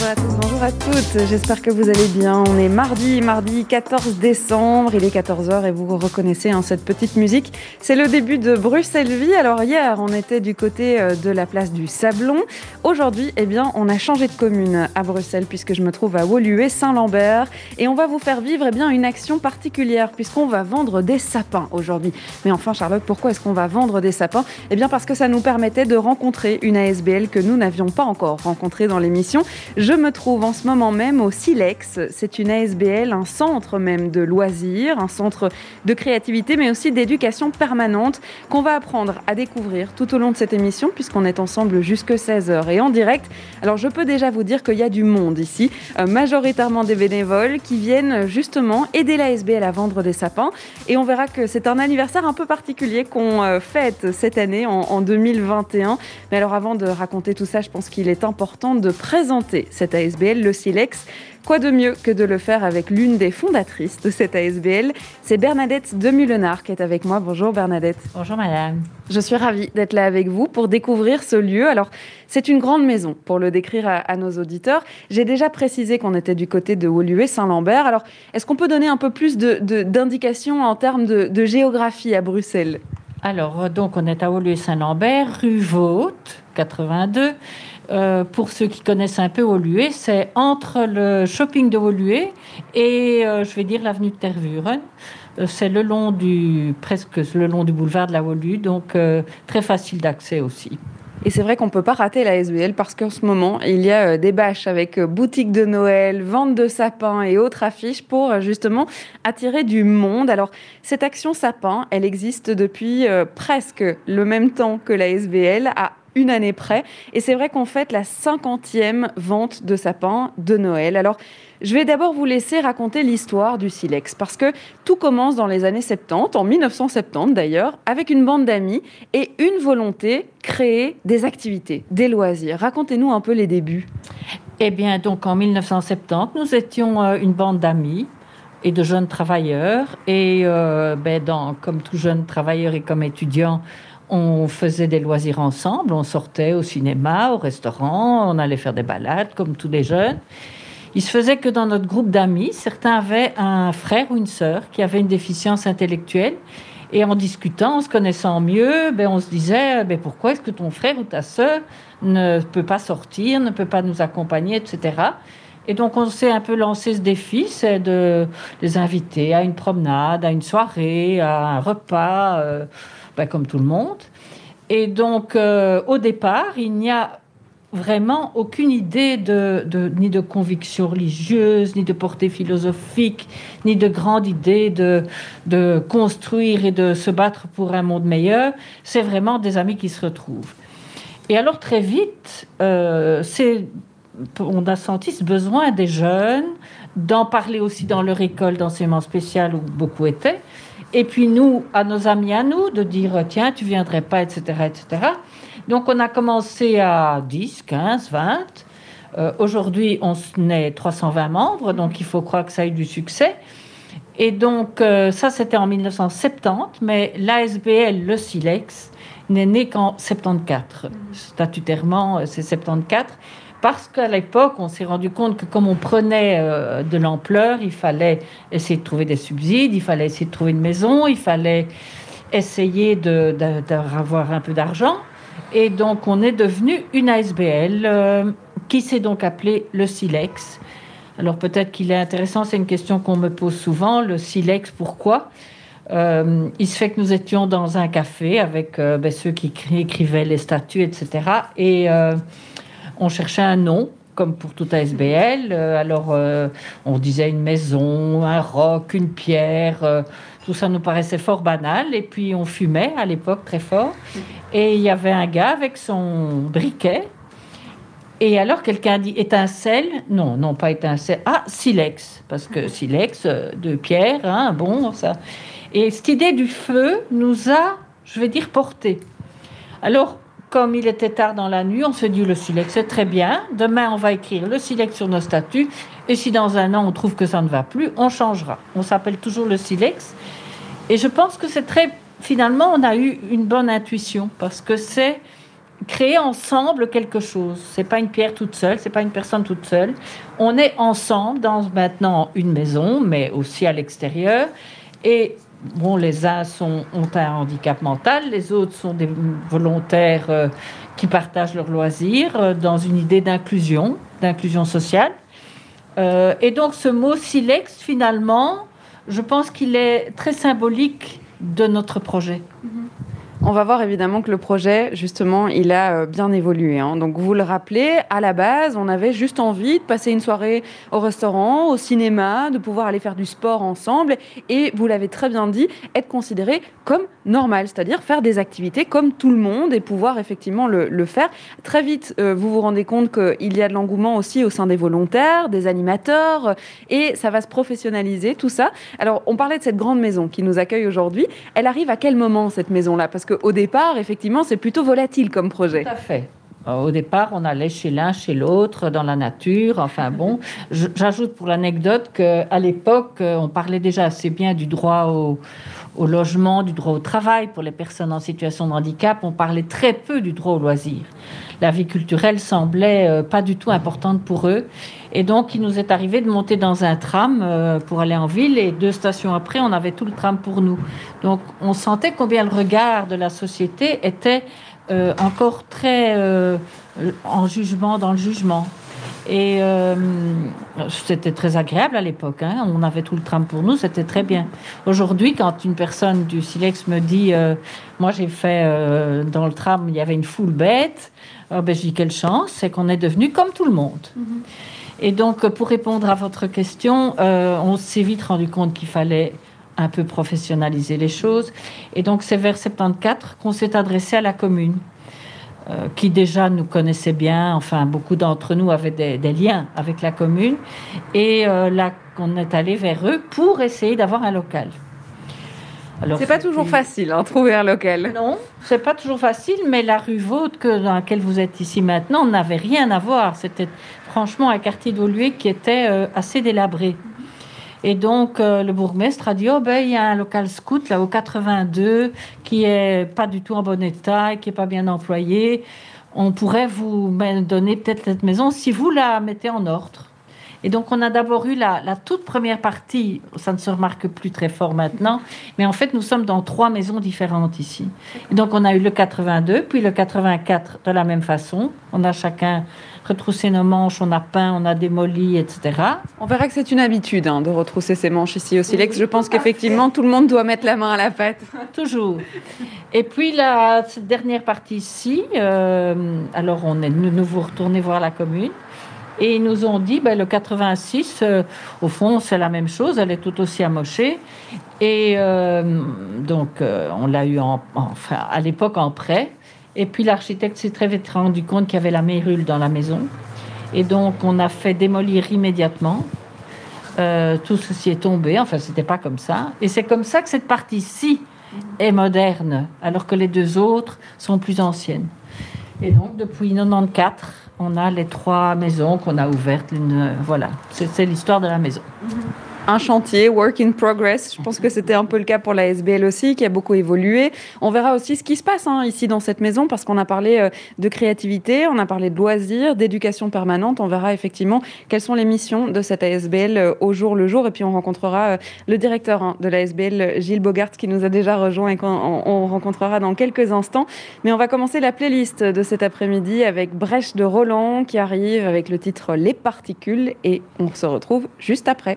Bonjour à tous, bonjour à toutes. J'espère que vous allez bien. On est mardi, mardi 14 décembre. Il est 14h et vous reconnaissez hein, cette petite musique. C'est le début de Bruxelles Vie. Alors hier, on était du côté euh, de la place du Sablon. Aujourd'hui, eh bien, on a changé de commune à Bruxelles puisque je me trouve à Woluwe, Saint-Lambert. Et on va vous faire vivre eh bien, une action particulière puisqu'on va vendre des sapins aujourd'hui. Mais enfin, Charlotte, pourquoi est-ce qu'on va vendre des sapins? Eh bien, parce que ça nous permettait de rencontrer une ASBL que nous n'avions pas encore rencontrée dans l'émission. Me trouve en ce moment même au Silex. C'est une ASBL, un centre même de loisirs, un centre de créativité, mais aussi d'éducation permanente qu'on va apprendre à découvrir tout au long de cette émission, puisqu'on est ensemble jusque 16h et en direct. Alors je peux déjà vous dire qu'il y a du monde ici, euh, majoritairement des bénévoles qui viennent justement aider l'ASBL à vendre des sapins. Et on verra que c'est un anniversaire un peu particulier qu'on euh, fête cette année en 2021. Mais alors avant de raconter tout ça, je pense qu'il est important de présenter cette ASBL, le Silex. Quoi de mieux que de le faire avec l'une des fondatrices de cette ASBL C'est Bernadette Demulenard qui est avec moi. Bonjour Bernadette. Bonjour madame. Je suis ravie d'être là avec vous pour découvrir ce lieu. Alors, c'est une grande maison, pour le décrire à, nos auditeurs. J'ai déjà précisé qu'on était du côté de Woluwe, Saint-Lambert. Alors, est-ce qu'on peut donner un peu plus d'indications en termes de, géographie à Bruxelles? Alors, euh, donc, on est à Woluwe, Saint-Lambert, rue Vaude, 82. Euh, pour ceux qui connaissent un peu Woluwe, c'est entre le shopping de Woluwe et, euh, je vais dire, l'avenue de Tervuren. Euh, c'est le long du, presque le long du boulevard de la Wolu, donc très facile d'accès aussi. Et c'est vrai qu'on ne peut pas rater la SBL parce qu'en ce moment, il y a des bâches avec boutique de Noël, vente de sapins et autres affiches pour justement attirer du monde. Alors, cette action sapin, elle existe depuis presque le même temps que la SBL à une année près. Et c'est vrai qu'on fête la cinquantième vente de sapins de Noël. Alors, je vais d'abord vous laisser raconter l'histoire du Silex, parce que tout commence dans les années 70, en 1970 d'ailleurs, avec une bande d'amis et une volonté, créer des activités, des loisirs. Racontez-nous un peu les débuts. Eh bien, donc en 1970, nous étions euh, une bande d'amis et de jeunes travailleurs. Et euh, ben, dans, comme tout jeune travailleur et comme étudiant, on faisait des loisirs ensemble, on sortait au cinéma, au restaurant, on allait faire des balades comme tous les jeunes. Il se faisait que dans notre groupe d'amis, certains avaient un frère ou une sœur qui avait une déficience intellectuelle. Et en discutant, en se connaissant mieux, ben on se disait ben pourquoi est-ce que ton frère ou ta sœur ne peut pas sortir, ne peut pas nous accompagner, etc. Et donc on s'est un peu lancé ce défi, c'est de les inviter à une promenade, à une soirée, à un repas. Euh, comme tout le monde. Et donc, euh, au départ, il n'y a vraiment aucune idée de, ni de conviction religieuse, ni de portée philosophique, ni de grande idée de, de construire et de se battre pour un monde meilleur. C'est vraiment des amis qui se retrouvent. Et alors très vite, euh, on a senti ce besoin des jeunes d'en parler aussi dans leur école d'enseignement spécial où beaucoup étaient, et puis nous, à nos amis à nous, de dire tiens, tu viendrais pas, etc., etc. Donc on a commencé à 10, 15, 20. Aujourd'hui, on est 320 membres, donc il faut croire que ça a eu du succès. Et donc, euh, ça, c'était en 1970, mais l'ASBL, le SILEX, n'est né qu'en 74. Statutairement, c'est 74 parce qu'à l'époque, on s'est rendu compte que comme on prenait euh, de l'ampleur, il fallait essayer de trouver des subsides, il fallait essayer de trouver une maison, il fallait essayer d'avoir un peu d'argent. Et donc, on est devenu une ASBL euh, qui s'est donc appelée le Silex. Alors, peut-être qu'il est intéressant, c'est une question qu'on me pose souvent, le Silex, pourquoi? Euh, il se fait que nous étions dans un café avec ben, ceux qui écrivaient les statuts, etc. Et on cherchait un nom, comme pour tout ASBL. Euh, alors, euh, on disait une maison, un roc, une pierre. Euh, tout ça nous paraissait fort banal. Et puis, on fumait à l'époque très fort. Et il y avait un gars avec son briquet. Et alors, quelqu'un dit étincelle? Non, non, pas étincelle. Ah, silex. Parce que silex, de pierre, hein, bon, ça. Et cette idée du feu nous a, je vais dire, porté. Alors, comme il était tard dans la nuit, on s'est dit le silex c'est très bien. Demain, on va écrire le silex sur nos statuts. Et si dans un an, on trouve que ça ne va plus, on changera. On s'appelle toujours le silex. Et je pense que c'est très. Finalement, on a eu une bonne intuition parce que c'est créer ensemble quelque chose. C'est pas une pierre toute seule, c'est pas une personne toute seule. On est ensemble dans maintenant une maison, mais aussi à l'extérieur. Et bon, les uns ont un handicap mental, les autres sont des volontaires euh, qui partagent leurs loisirs euh, dans une idée d'inclusion, d'inclusion sociale. Euh, et donc ce mot silex, finalement, je pense qu'il est très symbolique de notre projet. Mm-hmm. On va voir évidemment que le projet, justement, il a euh, bien évolué. Hein. Donc, vous le rappelez, à la base, on avait juste envie de passer une soirée au restaurant, au cinéma, de pouvoir aller faire du sport ensemble. Et vous l'avez très bien dit, être considéré comme normal, c'est-à-dire faire des activités comme tout le monde et pouvoir effectivement le, faire. Très vite, euh, vous vous rendez compte qu'il y a de l'engouement aussi au sein des volontaires, des animateurs, et ça va se professionnaliser, tout ça. Alors, on parlait de cette grande maison qui nous accueille aujourd'hui. Elle arrive à quel moment, cette maison-là? Parce qu'au départ, effectivement, c'est plutôt volatile comme projet. Tout à fait. Euh, au départ, on allait chez l'un, chez l'autre, dans la nature. Enfin bon, j'ajoute pour l'anecdote qu'à l'époque, euh, on parlait déjà assez bien du droit au, au, logement, du droit au travail pour les personnes en situation de handicap. On parlait très peu du droit au loisir. La vie culturelle semblait euh, pas du tout importante pour eux. Et donc, il nous est arrivé de monter dans un tram pour aller en ville. Et deux stations après, on avait tout le tram pour nous. Donc, on sentait combien le regard de la société était euh, encore très euh, en jugement, dans le jugement. Et euh, c'était très agréable à l'époque. Hein. On avait tout le tram pour nous, c'était très bien. Aujourd'hui, quand une personne du Silex me dit Moi, j'ai fait dans le tram, il y avait une foule bête, oh, ben, je dis Quelle chance, c'est qu'on est devenu comme tout le monde. Mm-hmm. Et donc, pour répondre à votre question, on s'est vite rendu compte qu'il fallait un peu professionnaliser les choses. Et donc c'est vers 74 qu'on s'est adressé à la commune, euh, qui déjà nous connaissait bien, enfin beaucoup d'entre nous avaient des, liens avec la commune, et euh, là qu'on est allé vers eux pour essayer d'avoir un local. Alors, c'est pas toujours facile, hein, trouver un local. Non, c'est pas toujours facile, mais la rue Vaude que, dans laquelle vous êtes ici maintenant n'avait rien à voir. C'était franchement un quartier d'Olué qui était euh, assez délabré. Et donc, euh, le bourgmestre a dit, oh ben, il y a un local scout, là, au 82, qui est pas du tout en bon état, qui est pas bien employé. On pourrait vous donner peut-être cette maison si vous la mettez en ordre. Et donc, on a d'abord eu la, la, toute première partie, ça ne se remarque plus très fort maintenant, mais en fait, nous sommes dans trois maisons différentes ici. Et donc, on a eu le 82, puis le 84 de la même façon. On a chacun retrousser nos manches, on a peint, on a démoli, etc. On verra que c'est une habitude hein, de retrousser ses manches ici au Silex. Je pense qu'effectivement, tout le monde doit mettre la main à la pâte. Toujours. Et puis, la cette dernière partie ici, euh, alors on est de nouveau retourné voir la commune. Et ils nous ont dit, ben, le 86, euh, au fond, c'est la même chose, elle est tout aussi amochée. Et euh, donc, on l'a eu en, enfin, à l'époque en prêt. Et puis l'architecte s'est très vite rendu compte qu'il y avait la mérule dans la maison. Et donc on a fait démolir immédiatement. Euh, tout ceci est tombé. Enfin, c'était pas comme ça. Et c'est comme ça que cette partie-ci est moderne, alors que les deux autres sont plus anciennes. Et donc depuis 94, on a les trois maisons qu'on a ouvertes. voilà, c'est l'histoire de la maison un chantier, work in progress. Je pense que c'était un peu le cas pour la SBL aussi, qui a beaucoup évolué. On verra aussi ce qui se passe hein, ici dans cette maison, parce qu'on a parlé euh, de créativité, on a parlé de loisirs, d'éducation permanente. On verra effectivement quelles sont les missions de cette ASBL euh, au jour le jour. Et puis on rencontrera euh, le directeur hein, de la SBL, Gilles Bogart, qui nous a déjà rejoint et qu'on rencontrera dans quelques instants. Mais on va commencer la playlist de cet après-midi avec Brèche de Roland qui arrive avec le titre Les particules et on se retrouve juste après.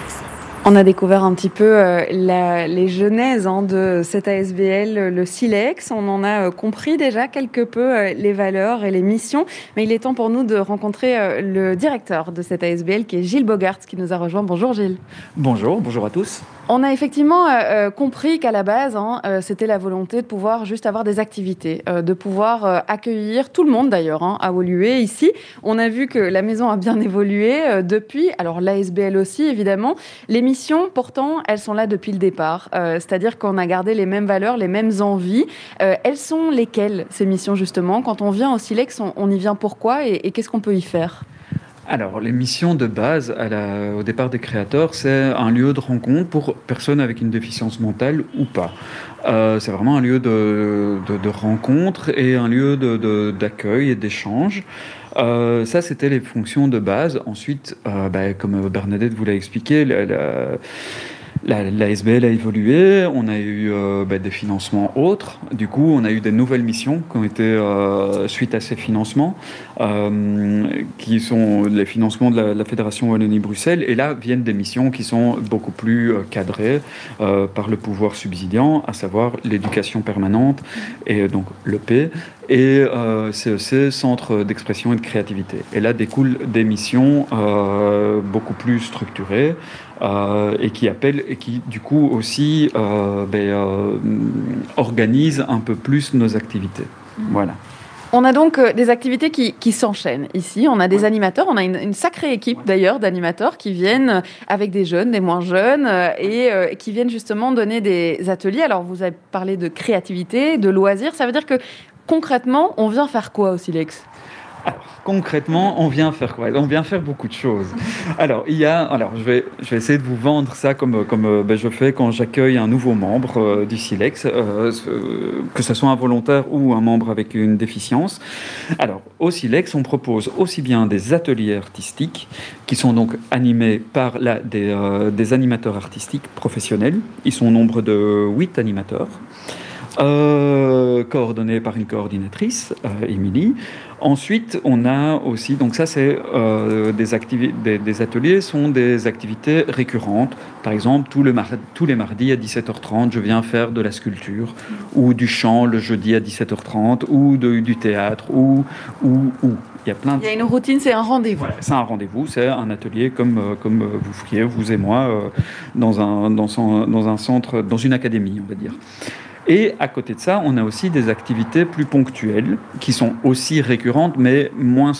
on a découvert un petit peu euh, les genèses hein, de cette ASBL, le Silex. On en a euh, compris déjà quelque peu euh, les valeurs et les missions. Mais il est temps pour nous de rencontrer le directeur de cette ASBL, qui est Gilles Bogart, qui nous a rejoint. Bonjour Gilles. Bonjour, bonjour à tous. On a effectivement compris qu'à la base, hein, c'était la volonté de pouvoir juste avoir des activités, de pouvoir accueillir tout le monde d'ailleurs hein, à Volué ici. On a vu que la maison a bien évolué depuis, alors l'ASBL aussi évidemment. Les missions, pourtant, elles sont là depuis le départ, c'est-à-dire qu'on a gardé les mêmes valeurs, les mêmes envies. elles sont lesquelles ces missions justement? Quand on vient au Silex, on, y vient pourquoi et qu'est-ce qu'on peut y faire? Alors, les missions de base au départ des créateurs, c'est un lieu de rencontre pour personnes avec une déficience mentale ou pas. Euh, c'est vraiment un lieu de, rencontre et un lieu d'accueil et d'échange. Euh, ça, c'était les fonctions de base. Ensuite, euh, bah, comme Bernadette vous l'a expliqué, SBL a évolué, on a eu euh, bah, des financements autres. Du coup, on a eu des nouvelles missions qui ont été euh, suite à ces financements, euh, qui sont les financements de la, Fédération Wallonie-Bruxelles. Et là viennent des missions qui sont beaucoup plus cadrées par le pouvoir subsidiant, à savoir l'éducation permanente et donc l'EP et CEC, Centre d'expression et de créativité. Et là découlent des missions beaucoup plus structurées. Euh, et qui appelle et qui du coup aussi euh, ben, euh, organise un peu plus nos activités. Mm. Voilà. On a donc des activités qui, qui s'enchaînent ici. On a des animateurs, on a une, sacrée équipe d'ailleurs d'animateurs qui viennent avec des jeunes, des moins jeunes, et qui viennent justement donner des ateliers. Alors vous avez parlé de créativité, de loisirs. Ça veut dire que concrètement, on vient faire quoi au Silex alors, concrètement, on vient faire quoi? On vient faire beaucoup de choses. Alors, il y a, alors, je vais, je vais essayer de vous vendre ça comme, comme euh, ben, je fais quand j'accueille un nouveau membre euh, du Silex, euh, que ce soit un volontaire ou un membre avec une déficience. Alors, au Silex, on propose aussi bien des ateliers artistiques qui sont donc animés par des, des animateurs artistiques professionnels. Ils sont au nombre de 8 animateurs. coordonnés par une coordinatrice, Émilie. Ensuite, on a aussi, donc ça c'est euh, des, des, ateliers sont des activités récurrentes. Par exemple, tous, tous les mardis à 17h30, je viens faire de la sculpture ou du chant le jeudi à 17h30 ou du théâtre ou ou ou. Il y a plein. De... Il y a une routine, c'est un rendez-vous. c'est un rendez-vous, c'est un atelier comme euh, comme vous feriez vous et moi euh, dans un dans, dans un centre, dans une académie, on va dire. Et à côté de ça, on a aussi des activités plus ponctuelles qui sont aussi récurrentes, mais moins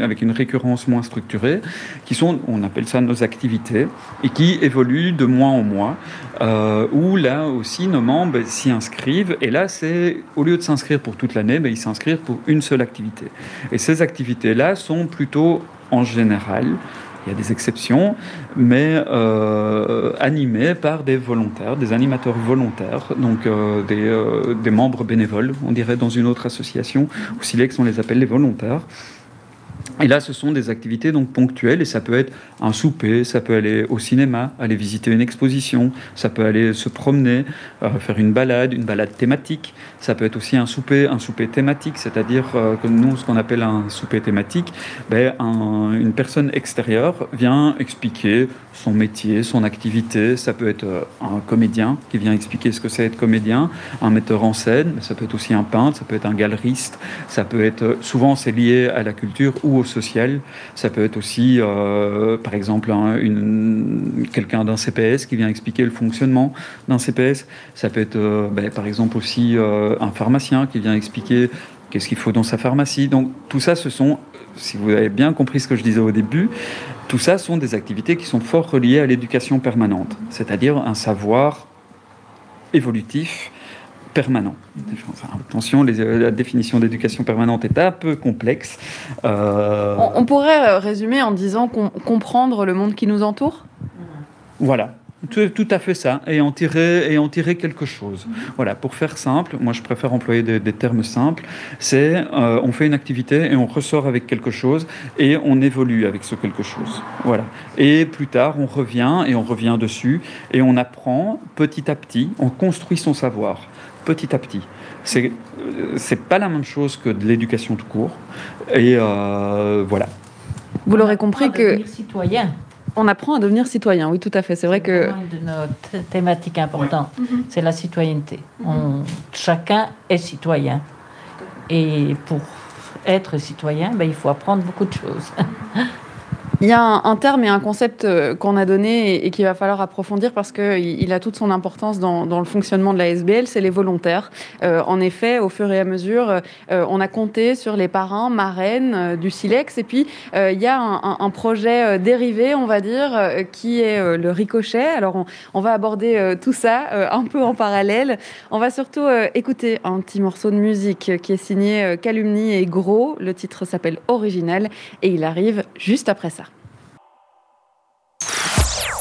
avec une récurrence moins structurée, qui sont, on appelle ça nos activités, et qui évoluent de mois en mois, euh, où là aussi nos membres s'y inscrivent, et là c'est, au lieu de s'inscrire pour toute l'année, ben, ils s'inscrivent pour une seule activité. Et ces activités-là sont plutôt en général il y a des exceptions, mais euh, animés par des volontaires, des animateurs volontaires, donc euh, des, euh, des, membres bénévoles, on dirait dans une autre association, ou Silex on les appelle les volontaires. Et là, ce sont des activités donc ponctuelles et ça peut être un souper, ça peut aller au cinéma, aller visiter une exposition, ça peut aller se promener, euh, faire une balade, une balade thématique. Ça peut être aussi un souper, un souper thématique, c'est-à-dire euh, que nous, ce qu'on appelle un souper thématique, ben, une personne extérieure vient expliquer son métier, son activité. Ça peut être euh, un comédien qui vient expliquer ce que c'est être comédien, un metteur en scène, ça peut être aussi un peintre, ça peut être un galeriste, ça peut être souvent c'est lié à la culture ou au social. Ça peut être aussi, euh, par exemple, quelqu'un d'un CPS qui vient expliquer le fonctionnement d'un CPS. Ça peut être, euh, ben, par exemple, aussi un pharmacien qui vient expliquer qu'est-ce qu'il faut dans sa pharmacie. Donc tout ça, ce sont, si vous avez bien compris ce que je disais au début, tout ça sont des activités qui sont fort reliées à l'éducation permanente, c'est-à-dire un savoir évolutif permanent. attention, la définition d'éducation permanente est un peu complexe. Euh, on, pourrait résumer en disant comprendre le monde qui nous entoure? Voilà, tout, à fait ça, et en tirer, et en tirer quelque chose. Voilà, pour faire simple, moi je préfère employer des, termes simples, c'est euh, on fait une activité et on ressort avec quelque chose et on évolue avec ce quelque chose. Voilà. Et plus tard, on revient et on revient dessus et on apprend petit à petit, on construit son savoir petit à petit. C'est c'est pas la même chose que de l'éducation tout court. Et euh, voilà. Vous l'aurez compris que citoyen. On apprend à devenir citoyen, oui, tout à fait. C'est vrai que. Une de nos thématiques importantes, mhm. c'est la citoyenneté. On, chacun est citoyen. Et pour être citoyen, ben, il faut apprendre beaucoup de choses. Il y a un, terme et un concept euh, qu'on a donné et, qu'il va falloir approfondir parce qu'il il a toute son importance dans, le fonctionnement de la SBL, c'est les volontaires. Euh, en effet, au fur et à mesure, euh, on a compté sur les parrains, marraines du Silex et puis il y a un, projet dérivé, on va dire, qui est le ricochet. Alors on, on va aborder tout ça un peu en parallèle. On va surtout écouter un petit morceau de musique qui est signé Calumnie et Gros. Le titre s'appelle Original et il arrive juste après ça.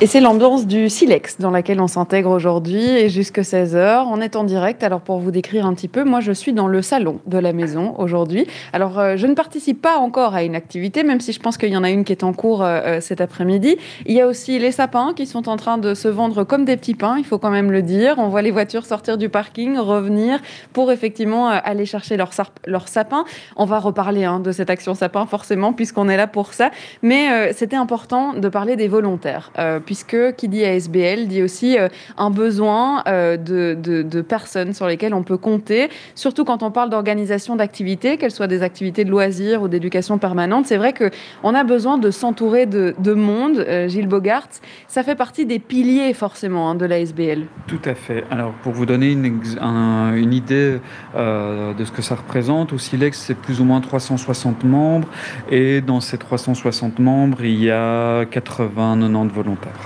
Et c'est l'ambiance du Silex dans laquelle on s'intègre aujourd'hui et jusque 16h. On est en direct. Alors pour vous décrire un petit peu, moi je suis dans le salon de la maison aujourd'hui. Alors euh, je ne participe pas encore à une activité, même si je pense qu'il y en a une qui est en cours euh, euh, cet après-midi. Il y a aussi les sapins qui sont en train de se vendre comme des petits pains, il faut quand même le dire. On voit les voitures sortir du parking, revenir pour effectivement aller chercher leurs leur sapins. On va reparler hein, de cette action sapin forcément puisqu'on est là pour ça. Mais c'était important de parler des volontaires puisque qui dit ASBL dit aussi euh, un besoin euh, de, personnes sur lesquelles on peut compter, surtout quand on parle d'organisation d'activités, qu'elles soient des activités de loisirs ou d'éducation permanente. C'est vrai qu'on a besoin de s'entourer de, monde. Euh, Gilles Bogart, ça fait partie des piliers forcément hein, de l'ASBL. Tout à fait. Alors pour vous donner une, une idée de ce que ça représente, au Silex, c'est plus ou moins 360 membres et dans ces 360 membres, il y a 80-90 volontaires.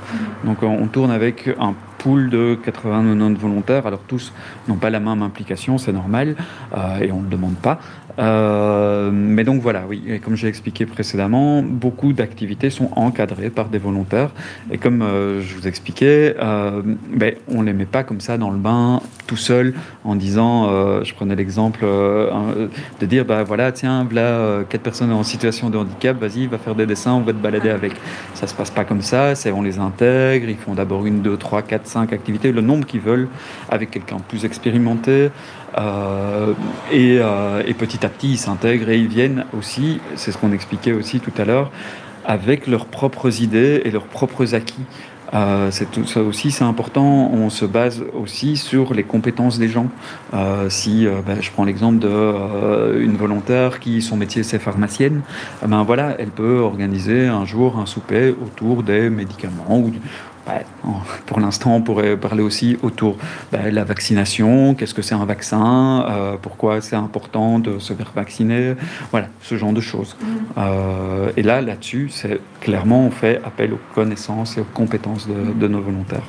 Donc on tourne avec un pool de 80-90 volontaires. Alors tous n'ont pas la même implication, c'est normal, euh, et on ne le demande pas. Euh, mais donc voilà, oui, et comme j'ai expliqué précédemment, beaucoup d'activités sont encadrées par des volontaires. Et comme euh, je vous expliquais, ben, on ne les met pas comme ça dans le bain tout seul en disant, je prenais l'exemple de dire, bah voilà, tiens, voilà quatre personnes en situation de handicap, vas-y, va faire des dessins, on va te balader avec. Ça se passe pas comme ça, on les intègre, ils font d'abord une, deux, trois, quatre, cinq activités, le nombre qu'ils veulent, avec quelqu'un plus expérimenté. Euh, euh, et, petit à petit, ils s'intègrent et ils viennent aussi, c'est ce qu'on expliquait aussi tout à l'heure, avec leurs propres idées et leurs propres acquis. Euh, ça aussi, c'est important. On se base aussi sur les compétences des gens. Euh, si ben, je prends l'exemple d'une volontaire qui son métier c'est pharmacienne, ben voilà, elle peut organiser un jour un souper autour des médicaments ou pour l'instant, on pourrait parler aussi autour de bah, la vaccination. Qu'est-ce que c'est un vaccin euh, Pourquoi c'est important de se faire vacciner Voilà, ce genre de choses. Mm. Euh, et là, là-dessus, c'est clairement, on fait appel aux connaissances et aux compétences de nos volontaires.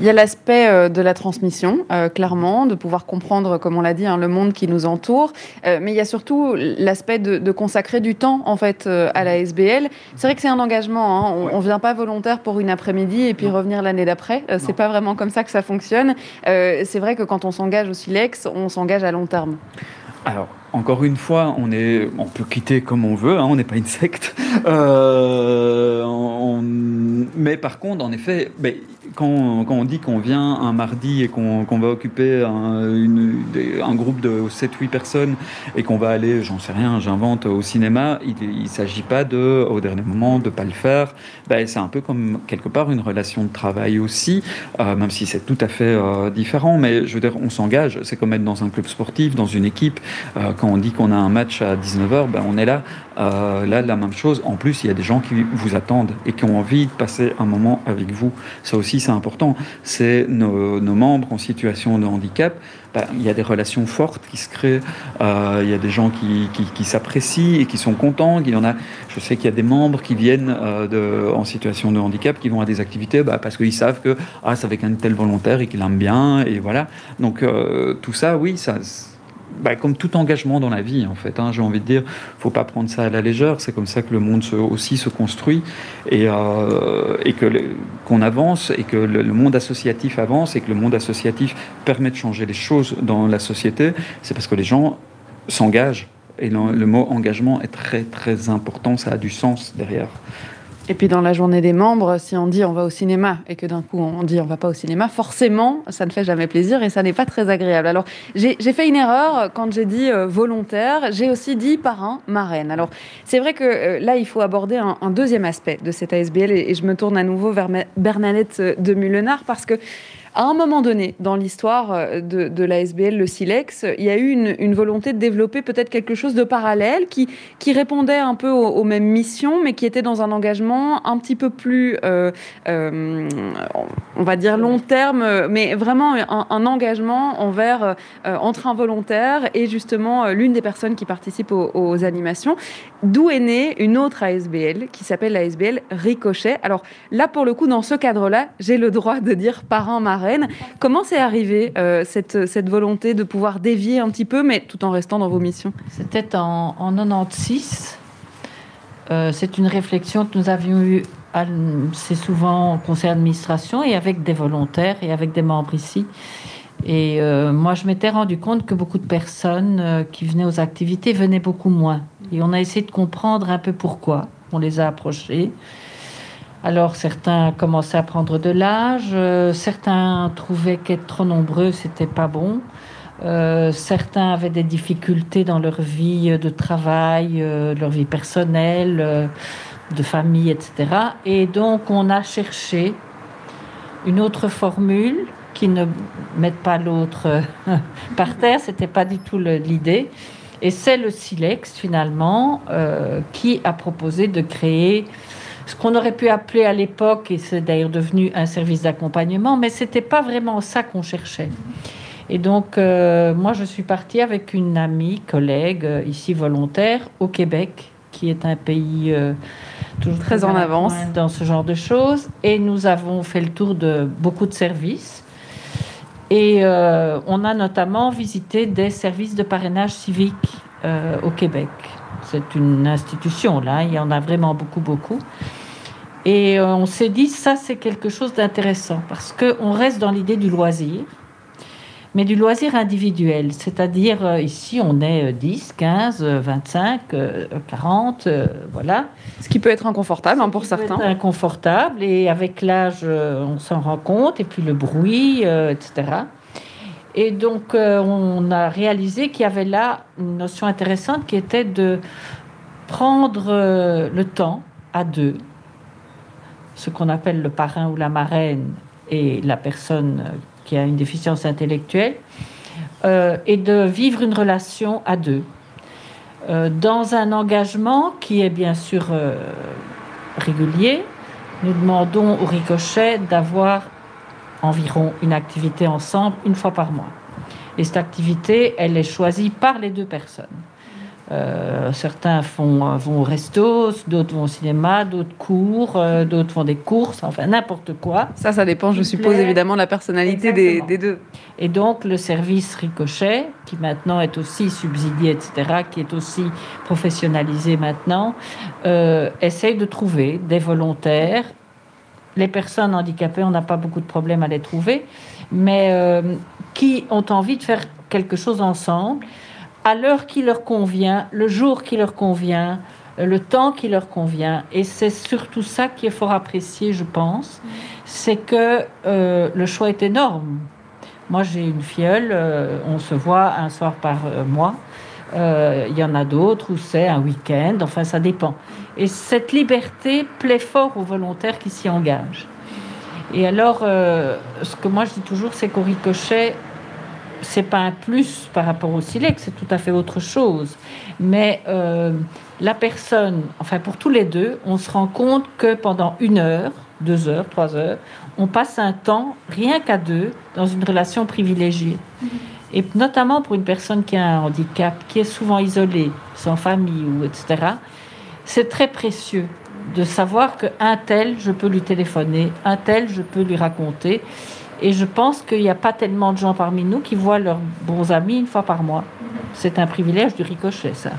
Il y a l'aspect euh, de la transmission, euh, clairement, de pouvoir comprendre, comme on l'a dit, hein, le monde qui nous entoure. Euh, mais il y a surtout l'aspect de, consacrer du temps, en fait, à la SBL. C'est vrai que c'est un engagement. Hein. On ne vient pas volontaire pour une après-midi et puis revenir l'année d'après. c'est pas vraiment comme ça que ça fonctionne. c'est vrai que quand on s'engage au Silex, on s'engage à long terme. Alors, encore une fois, on, est, on peut quitter comme on veut, hein, on n'est pas une secte. Mais par contre, en effet, quand, on dit qu'on vient un mardi et qu'on va occuper un, groupe de 7-8 personnes et qu'on va aller, j'en sais rien, j'invente, au cinéma, il ne s'agit pas de, au dernier moment, de ne pas le faire. Ben, c'est un peu comme quelque part une relation de travail aussi, euh, même si c'est tout à fait euh, différent. Mais je veux dire, on s'engage, c'est comme être dans un club sportif, dans une équipe quand on dit qu'on a un match à 19h, ben on est là. Euh, là, la même chose. En plus, il y a des gens qui vous attendent et qui ont envie de passer un moment avec vous. Ça aussi, c'est important. C'est nos, membres en situation de handicap. Ben, il y a des relations fortes qui se créent. Euh, il y a des gens qui, s'apprécient et qui sont contents. Il y en a. Je sais qu'il y a des membres qui viennent euh, en situation de handicap, qui vont à des activités ben, parce qu'ils savent que ah, c'est avec un tel volontaire et qu'il aime bien. Et voilà. Donc tout ça, oui, ça bah, comme tout engagement dans la vie, en fait, hein, j'ai envie de dire, faut pas prendre ça à la légère. C'est comme ça que le monde aussi se construit et, euh, que qu'on avance et que le, monde associatif avance et que le monde associatif permet de changer les choses dans la société. C'est parce que les gens s'engagent et le mot engagement est très très important. Ça a du sens derrière. Et puis dans la journée des membres, si on dit on va au cinéma et que d'un coup on dit on va pas au cinéma, forcément ça ne fait jamais plaisir et ça n'est pas très agréable. Alors j'ai fait une erreur quand j'ai dit euh, volontaire, j'ai aussi dit parrain, marraine. Alors c'est vrai que euh, là il faut aborder un, deuxième aspect de cette ASBL et, je me tourne à nouveau vers Bernadette de Mulenard parce que À un moment donné, dans l'histoire euh, de, de l'ASBL, le SILEX, il y a eu une, volonté de développer peut-être quelque chose de parallèle qui, répondait un peu aux, mêmes missions, mais qui était dans un engagement un petit peu plus, euh, euh, on va dire long terme, mais vraiment un, engagement envers, entre involontaire et justement l'une des personnes qui participent aux, animations. D'où est née une autre ASBL qui s'appelle l'ASBL Ricochet. Alors là, pour le coup, dans ce cadre-là, j'ai le droit de dire parrain Comment c'est arrivé euh, cette, cette volonté de pouvoir dévier un petit peu, mais tout en restant dans vos missions? C'était en, en 96. Euh, c'est une réflexion que nous avions eue c'est souvent au conseil d'administration et avec des volontaires et avec des membres ici. Et euh, moi, je m'étais rendu compte que beaucoup de personnes qui venaient aux activités venaient beaucoup moins. Et on a essayé de comprendre un peu pourquoi. On les a approchés. Alors certains commençaient à prendre de l'âge, euh, certains trouvaient qu'être trop nombreux, c'était pas bon. Euh, certains avaient des difficultés dans leur vie de travail, euh, leur vie personnelle, de famille, etc. Et donc on a cherché une autre formule qui ne mette pas l'autre par terre. C'était pas du tout l'idée. Et c'est le Silex finalement qui a proposé de créer ce qu'on aurait pu appeler à l'époque, et c'est d'ailleurs devenu un service d'accompagnement, mais ce n'était pas vraiment ça qu'on cherchait. Et donc, euh, moi, je suis partie avec une amie, collègue, euh, ici volontaire, au Québec, qui est un pays euh, toujours très en avance dans ce genre de choses. Et nous avons fait le tour de beaucoup de services. Et on a notamment visité des services de parrainage civique au Québec. C'est une institution, là, il y en a vraiment beaucoup, beaucoup. Et euh, on s'est dit, ça, c'est quelque chose d'intéressant parce qu'on reste dans l'idée du loisir, mais du loisir individuel. C'est-à-dire, euh, ici, on est 10, 15, 25, 40, voilà. Ce qui peut être inconfortable hein, pour certains. inconfortable, et avec l'âge, euh, on s'en rend compte, et puis le bruit, etc. Et donc, on a réalisé qu'il y avait là une notion intéressante qui était de prendre le temps à deux ce qu'on appelle le parrain ou la marraine et la personne qui a une déficience intellectuelle, euh, et de vivre une relation à deux, euh, dans un engagement qui est bien sûr euh, régulier. Nous demandons au ricochet d'avoir environ une activité ensemble une fois par mois. Et cette activité, elle est choisie par les deux personnes. Euh, certains font, euh, vont au resto, d'autres vont au cinéma, d'autres courent, euh, d'autres font des courses, enfin n'importe quoi. Ça, ça dépend, je suppose, évidemment, de la personnalité des, des, deux. Et donc, le service Ricochet, qui maintenant est aussi subsidié, etc., qui est aussi professionnalisé maintenant, essaye de trouver des volontaires. Les personnes handicapées, on n'a pas beaucoup de problèmes à les trouver, mais qui ont envie de faire quelque chose ensemble à l'heure qui leur convient, le jour qui leur convient, le temps qui leur convient. Et c'est surtout ça qui est fort apprécié, je pense. C'est que euh, le choix est énorme. Moi, j'ai une filleule, euh, on se voit un soir par euh, mois. Il y en a d'autres où c'est un week-end, enfin ça dépend. Et cette liberté plaît fort aux volontaires qui s'y engagent. Et alors, ce que moi je dis toujours, c'est qu'au ricochet, c'est pas un plus par rapport au silex, c'est tout à fait autre chose. Mais euh, la personne, enfin pour tous les deux, on se rend compte que pendant une heure, deux heures, trois heures, on passe un temps rien qu'à deux dans une relation privilégiée. Et notamment pour une personne qui a un handicap, qui est souvent isolée, sans famille ou etc. C'est très précieux de savoir qu'un tel, je peux lui téléphoner, un tel, je peux lui raconter. Et je pense qu'il n'y a pas tellement de gens parmi nous qui voient leurs bons amis une fois par mois. C'est un privilège du ricochet, ça.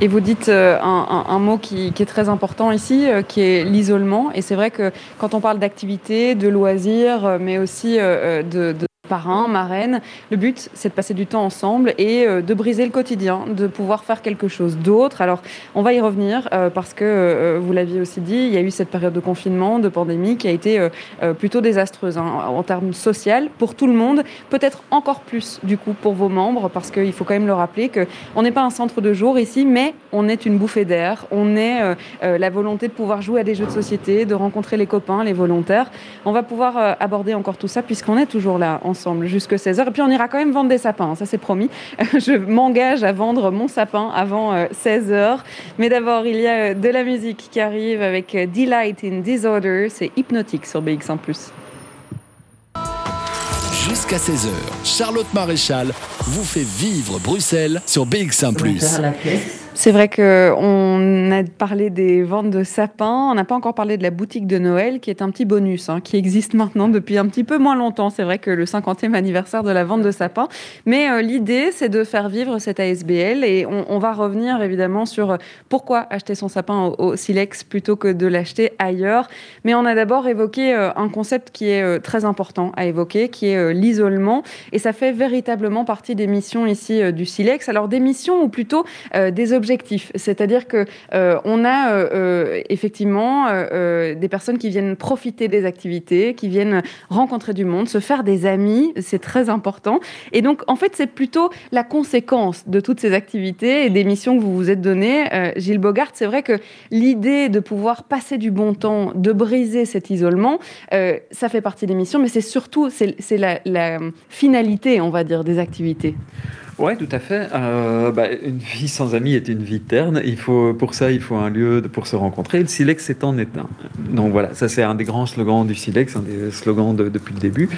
Et vous dites euh, un, mot qui, est très important ici, euh, qui est l'isolement. Et c'est vrai que quand on parle d'activité, de loisirs, euh, mais aussi de parrain, marraine. Le but, c'est de passer du temps ensemble et euh, de briser le quotidien, de pouvoir faire quelque chose d'autre. Alors, on va y revenir euh, parce que, euh, vous l'aviez aussi dit, il y a eu cette période de confinement, de pandémie qui a été plutôt désastreuse hein, en termes social pour tout le monde, peut-être encore plus du coup pour vos membres parce qu'il faut quand même le rappeler qu'on n'est pas un centre de jour ici, mais on est une bouffée d'air, on est la volonté de pouvoir jouer à des jeux de société, de rencontrer les copains, les volontaires. On va pouvoir aborder encore tout ça puisqu'on est toujours là ensemble jusqu'à 16h. Et puis on ira quand même vendre des sapins, hein, ça c'est promis. Je m'engage à vendre mon sapin avant 16h. Euh, Mais d'abord, il y a euh, de la musique qui arrive avec euh, Delight in Disorder. C'est hypnotique sur BX1 +. Jusqu'à 16h, Charlotte Maréchal vous fait vivre Bruxelles sur BX1 ⁇ c'est vrai qu'on a parlé des ventes de sapins, on n'a pas encore parlé de la boutique de Noël, qui est un petit bonus, hein, qui existe maintenant depuis un petit peu moins longtemps. C'est vrai que le 50e anniversaire de la vente de sapins. Mais euh, l'idée, c'est de faire vivre cette ASBL et on, va revenir évidemment sur euh, pourquoi acheter son sapin au, Silex plutôt que de l'acheter ailleurs. Mais on a d'abord évoqué euh, un concept qui est très important à évoquer, qui est l'isolement. Et ça fait véritablement partie des missions ici du Silex. Alors des missions ou plutôt des objectifs c'est-à-dire que euh, on a euh, euh, effectivement des personnes qui viennent profiter des activités, qui viennent rencontrer du monde, se faire des amis, c'est très important. Et donc, en fait, c'est plutôt la conséquence de toutes ces activités et des missions que vous vous êtes données. Gilles Bogart, c'est vrai que l'idée de pouvoir passer du bon temps, de briser cet isolement, ça fait partie des missions, mais c'est surtout c'est la finalité, on va dire, des activités. Oui, tout à fait. Euh, bah, une vie sans amis est une vie terne. Il faut, pour ça, il faut un lieu pour se rencontrer. le Silex est en un. Donc voilà, ça c'est un des grands slogans du Silex, un des slogans depuis le début.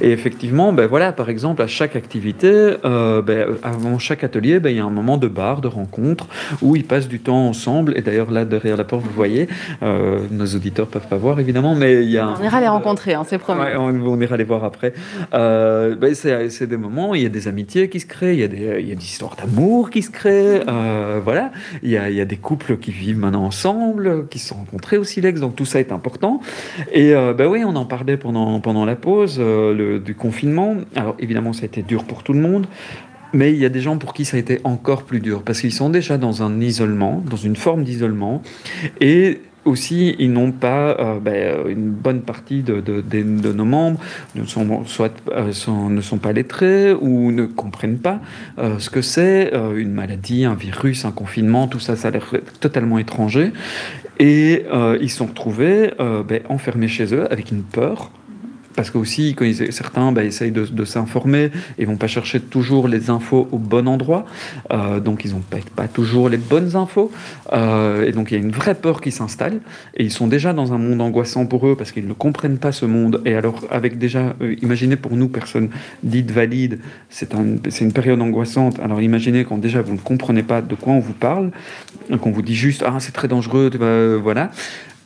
Et effectivement, ben voilà, par exemple, à chaque activité, euh, ben, avant chaque atelier, ben, il y a un moment de bar, de rencontre, où ils passent du temps ensemble. Et d'ailleurs, là, derrière la porte, vous voyez, euh, nos auditeurs peuvent pas voir évidemment, mais il y a. On ira les rencontrer, hein, c'est promis. on, on, ira les voir après. Ben, c'est des moments, il y a des amitiés qui se créent, il y a des histoires d'amour qui se créent, euh, voilà. Il y, a, des couples qui vivent maintenant ensemble, qui se sont rencontrés au Silex, donc tout ça est important. Et euh, ben oui, on en parlait pendant, pendant la pause euh, du confinement. Alors évidemment, ça a été dur pour tout le monde. Mais il y a des gens pour qui ça a été encore plus dur, parce qu'ils sont déjà dans un isolement, dans une forme d'isolement. Et aussi, ils n'ont pas euh, ben, euh, une bonne partie de, nos membres ne sont, soit euh, ne sont pas lettrés ou ne comprennent pas ce que c'est une maladie, un virus, un confinement, tout ça, ça a l'air totalement étranger. Et ils sont retrouvés ben, enfermés chez eux avec une peur parce que aussi, certains bah, essayent de, s'informer et vont pas chercher toujours les infos au bon endroit, euh, donc ils n'ont pas, toujours les bonnes infos, euh, et donc il y a une vraie peur qui s'installe, et ils sont déjà dans un monde angoissant pour eux parce qu'ils ne comprennent pas ce monde, et alors avec déjà, euh, imaginez pour nous, personnes dites valides, c'est un, une période angoissante, alors imaginez quand déjà vous ne comprenez pas de quoi on vous parle, qu'on vous dit juste, ah c'est très dangereux, voilà,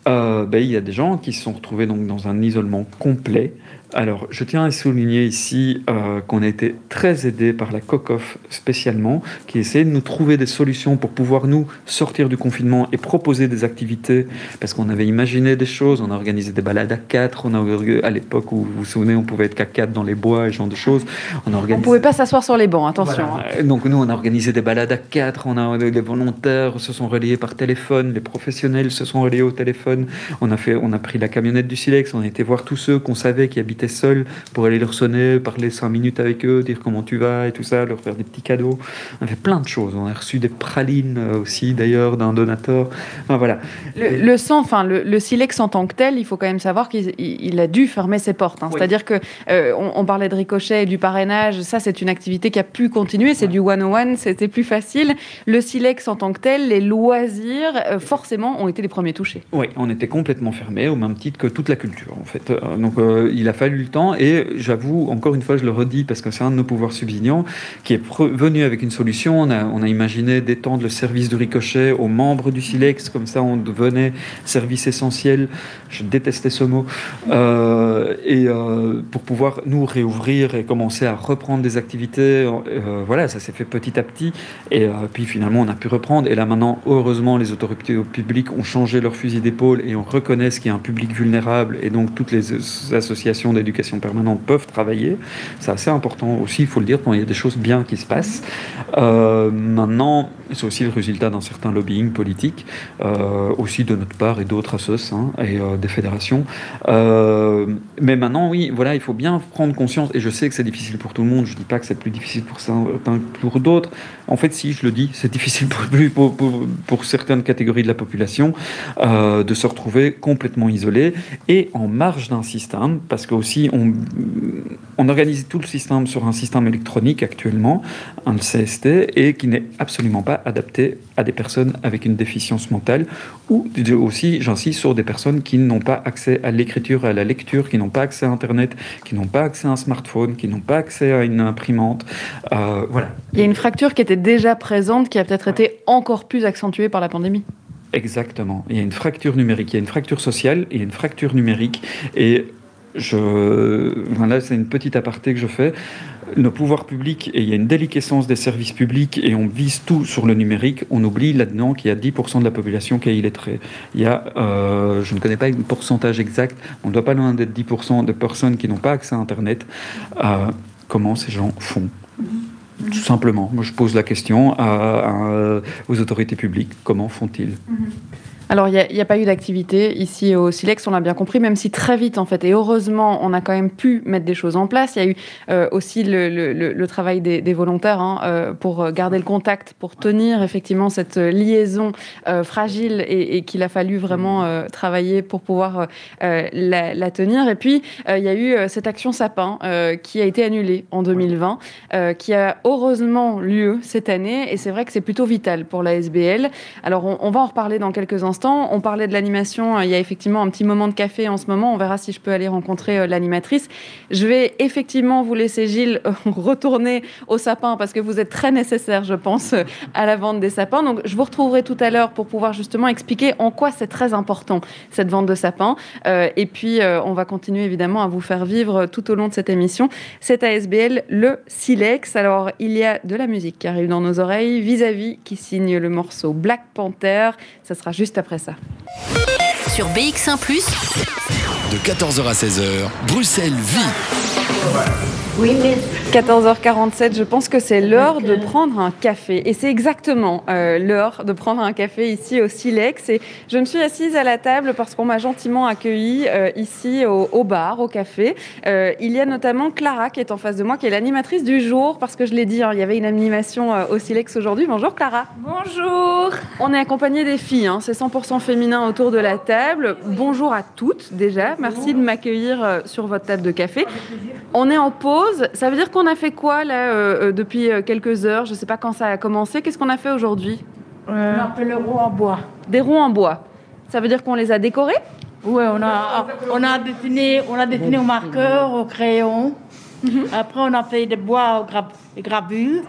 euh, ben, il y a des gens qui se sont retrouvés donc dans un isolement complet alors, je tiens à souligner ici euh, qu'on a été très aidé par la COCOF spécialement, qui essaie de nous trouver des solutions pour pouvoir nous sortir du confinement et proposer des activités, parce qu'on avait imaginé des choses, on a organisé des balades à quatre, on a, à l'époque où vous vous souvenez, on pouvait être qu'à quatre dans les bois et ce genre de choses. On ne pouvait pas s'asseoir sur les bancs, attention. Hein. Donc nous, on a organisé des balades à quatre, on a, les volontaires se sont reliés par téléphone, les professionnels se sont reliés au téléphone, on a, fait, on a pris la camionnette du Silex, on a été voir tous ceux qu'on savait qui habitaient seul pour aller leur sonner, parler cinq minutes avec eux, dire comment tu vas et tout ça, leur faire des petits cadeaux. On a fait plein de choses. On a reçu des pralines euh, aussi, d'ailleurs, d'un donateur. Enfin, voilà. Le, sang, enfin, le, silex en tant que tel, il faut quand même savoir qu'il a dû fermer ses portes. Hein. C'est-à-dire que euh, on, parlait de ricochet et du parrainage. Ça, c'est une activité qui a pu continuer. C'est du one-on-one. C'était plus facile. Le silex en tant que tel, les loisirs, euh, forcément, ont été les premiers touchés. Oui, on était complètement fermé, au même titre que toute la culture, en fait. Donc, il a fallu le temps et j'avoue, encore une fois, je le redis parce que c'est un de nos pouvoirs subsidiants qui est venu avec une solution. On a, on a imaginé d'étendre le service de ricochet aux membres du Silex, comme ça on devenait service essentiel. Je détestais ce mot. Euh, et euh, pour pouvoir nous réouvrir et commencer à reprendre des activités, euh, voilà, ça s'est fait petit à petit. Et puis finalement, on a pu reprendre. Et là maintenant, heureusement, les autorités publiques ont changé leur fusil d'épaule et on reconnaît qu'il y a un public vulnérable et donc toutes les associations d'éducation permanente peuvent travailler. C'est assez important aussi, il faut le dire, quand il y a des choses bien qui se passent. Euh, maintenant, c'est aussi le résultat d'un certain lobbying politique, euh, aussi de notre part et d'autres assos hein, et euh, des fédérations. mais maintenant, oui, voilà, il faut bien prendre conscience, et je sais que c'est difficile pour tout le monde, je ne dis pas que c'est plus difficile pour certains que pour d'autres. En fait, si, je le dis, c'est difficile pour, certaines catégories de la population de se retrouver complètement isolés et en marge d'un système, parce qu'aussi on, on organise tout le système sur un système électronique actuellement, un CST, et qui n'est absolument pas adapté à des personnes avec une déficience mentale, ou aussi, j'insiste, sur des personnes qui n'ont pas accès à l'écriture à la lecture, qui n'ont pas accès à Internet, qui n'ont pas accès à un smartphone, qui n'ont pas accès à une imprimante. Euh, voilà. Il y a une fracture qui était déjà présente, qui a peut-être été encore plus accentuée par la pandémie. Exactement. Il y a une fracture numérique, il y a une fracture sociale et une fracture numérique. Et je, voilà, c'est une petite aparté que je fais. Nos pouvoirs publics, et il y a une déliquescence des services publics, et on vise tout sur le numérique, on oublie là-dedans qu'il y a 10% de la population qui est illettrée. Il y a, euh, je ne connais pas le pourcentage exact, on ne doit pas loin d'être 10% de personnes qui n'ont pas accès à Internet. Euh, comment ces gens font? Tout simplement. Moi, je pose la question aux autorités publiques. Comment font-ils? Alors, il n'y a, pas eu d'activité ici au Silex, on l'a bien compris, même si très vite, en fait, et heureusement, on a quand même pu mettre des choses en place. Il y a eu euh, aussi le, travail des, volontaires hein, euh, pour garder le contact, pour tenir effectivement cette liaison euh, fragile et, qu'il a fallu vraiment travailler pour pouvoir la, tenir. Et puis, il y a eu cette action sapin qui a été annulée en 2020, qui a heureusement lieu cette année, et c'est vrai que c'est plutôt vital pour la SBL. Alors, on, on va en reparler dans quelques instants on parlait de l'animation. Euh, il y a effectivement un petit moment de café en ce moment. On verra si je peux aller rencontrer euh, l'animatrice. Je vais effectivement vous laisser, Gilles, euh, retourner au sapin parce que vous êtes très nécessaire, je pense, à la vente des sapins. Donc, je vous retrouverai tout à l'heure pour pouvoir justement expliquer en quoi c'est très important cette vente de sapins. et puis, on va continuer évidemment à vous faire vivre tout au long de cette émission cet ASBL, le Silex. Alors, il y a de la musique qui arrive dans nos oreilles. Vis-à-vis qui signe le morceau Black Panther. Ça sera juste après ça. Sur BX1 ⁇ de 14h à 16h, Bruxelles vit. 14h47, je pense que c'est l'heure de prendre un café. Et c'est exactement euh, l'heure de prendre un café ici au Silex. Et je me suis assise à la table parce qu'on m'a gentiment accueillie euh, ici au, bar, au café. Euh, il y a notamment Clara qui est en face de moi, qui est l'animatrice du jour, parce que je l'ai dit, hein, il y avait une animation au Silex aujourd'hui. Bonjour Clara. Bonjour. On est accompagné des filles, hein. c'est 100% féminin autour de la table. Bonjour à toutes déjà. Merci de m'accueillir sur votre table de café. On est en pause ça veut dire qu'on a fait quoi là euh, euh, depuis euh, quelques heures? Je ne sais pas quand ça a commencé. Qu'est-ce qu'on a fait aujourd'hui? On a fait le roues en bois. Des roues en bois. Ça veut dire qu'on les a décorés? Oui, on a, on a dessiné, on a dessiné au marqueur, au crayon. Mhm. Après, on a fait des bois aux gravures.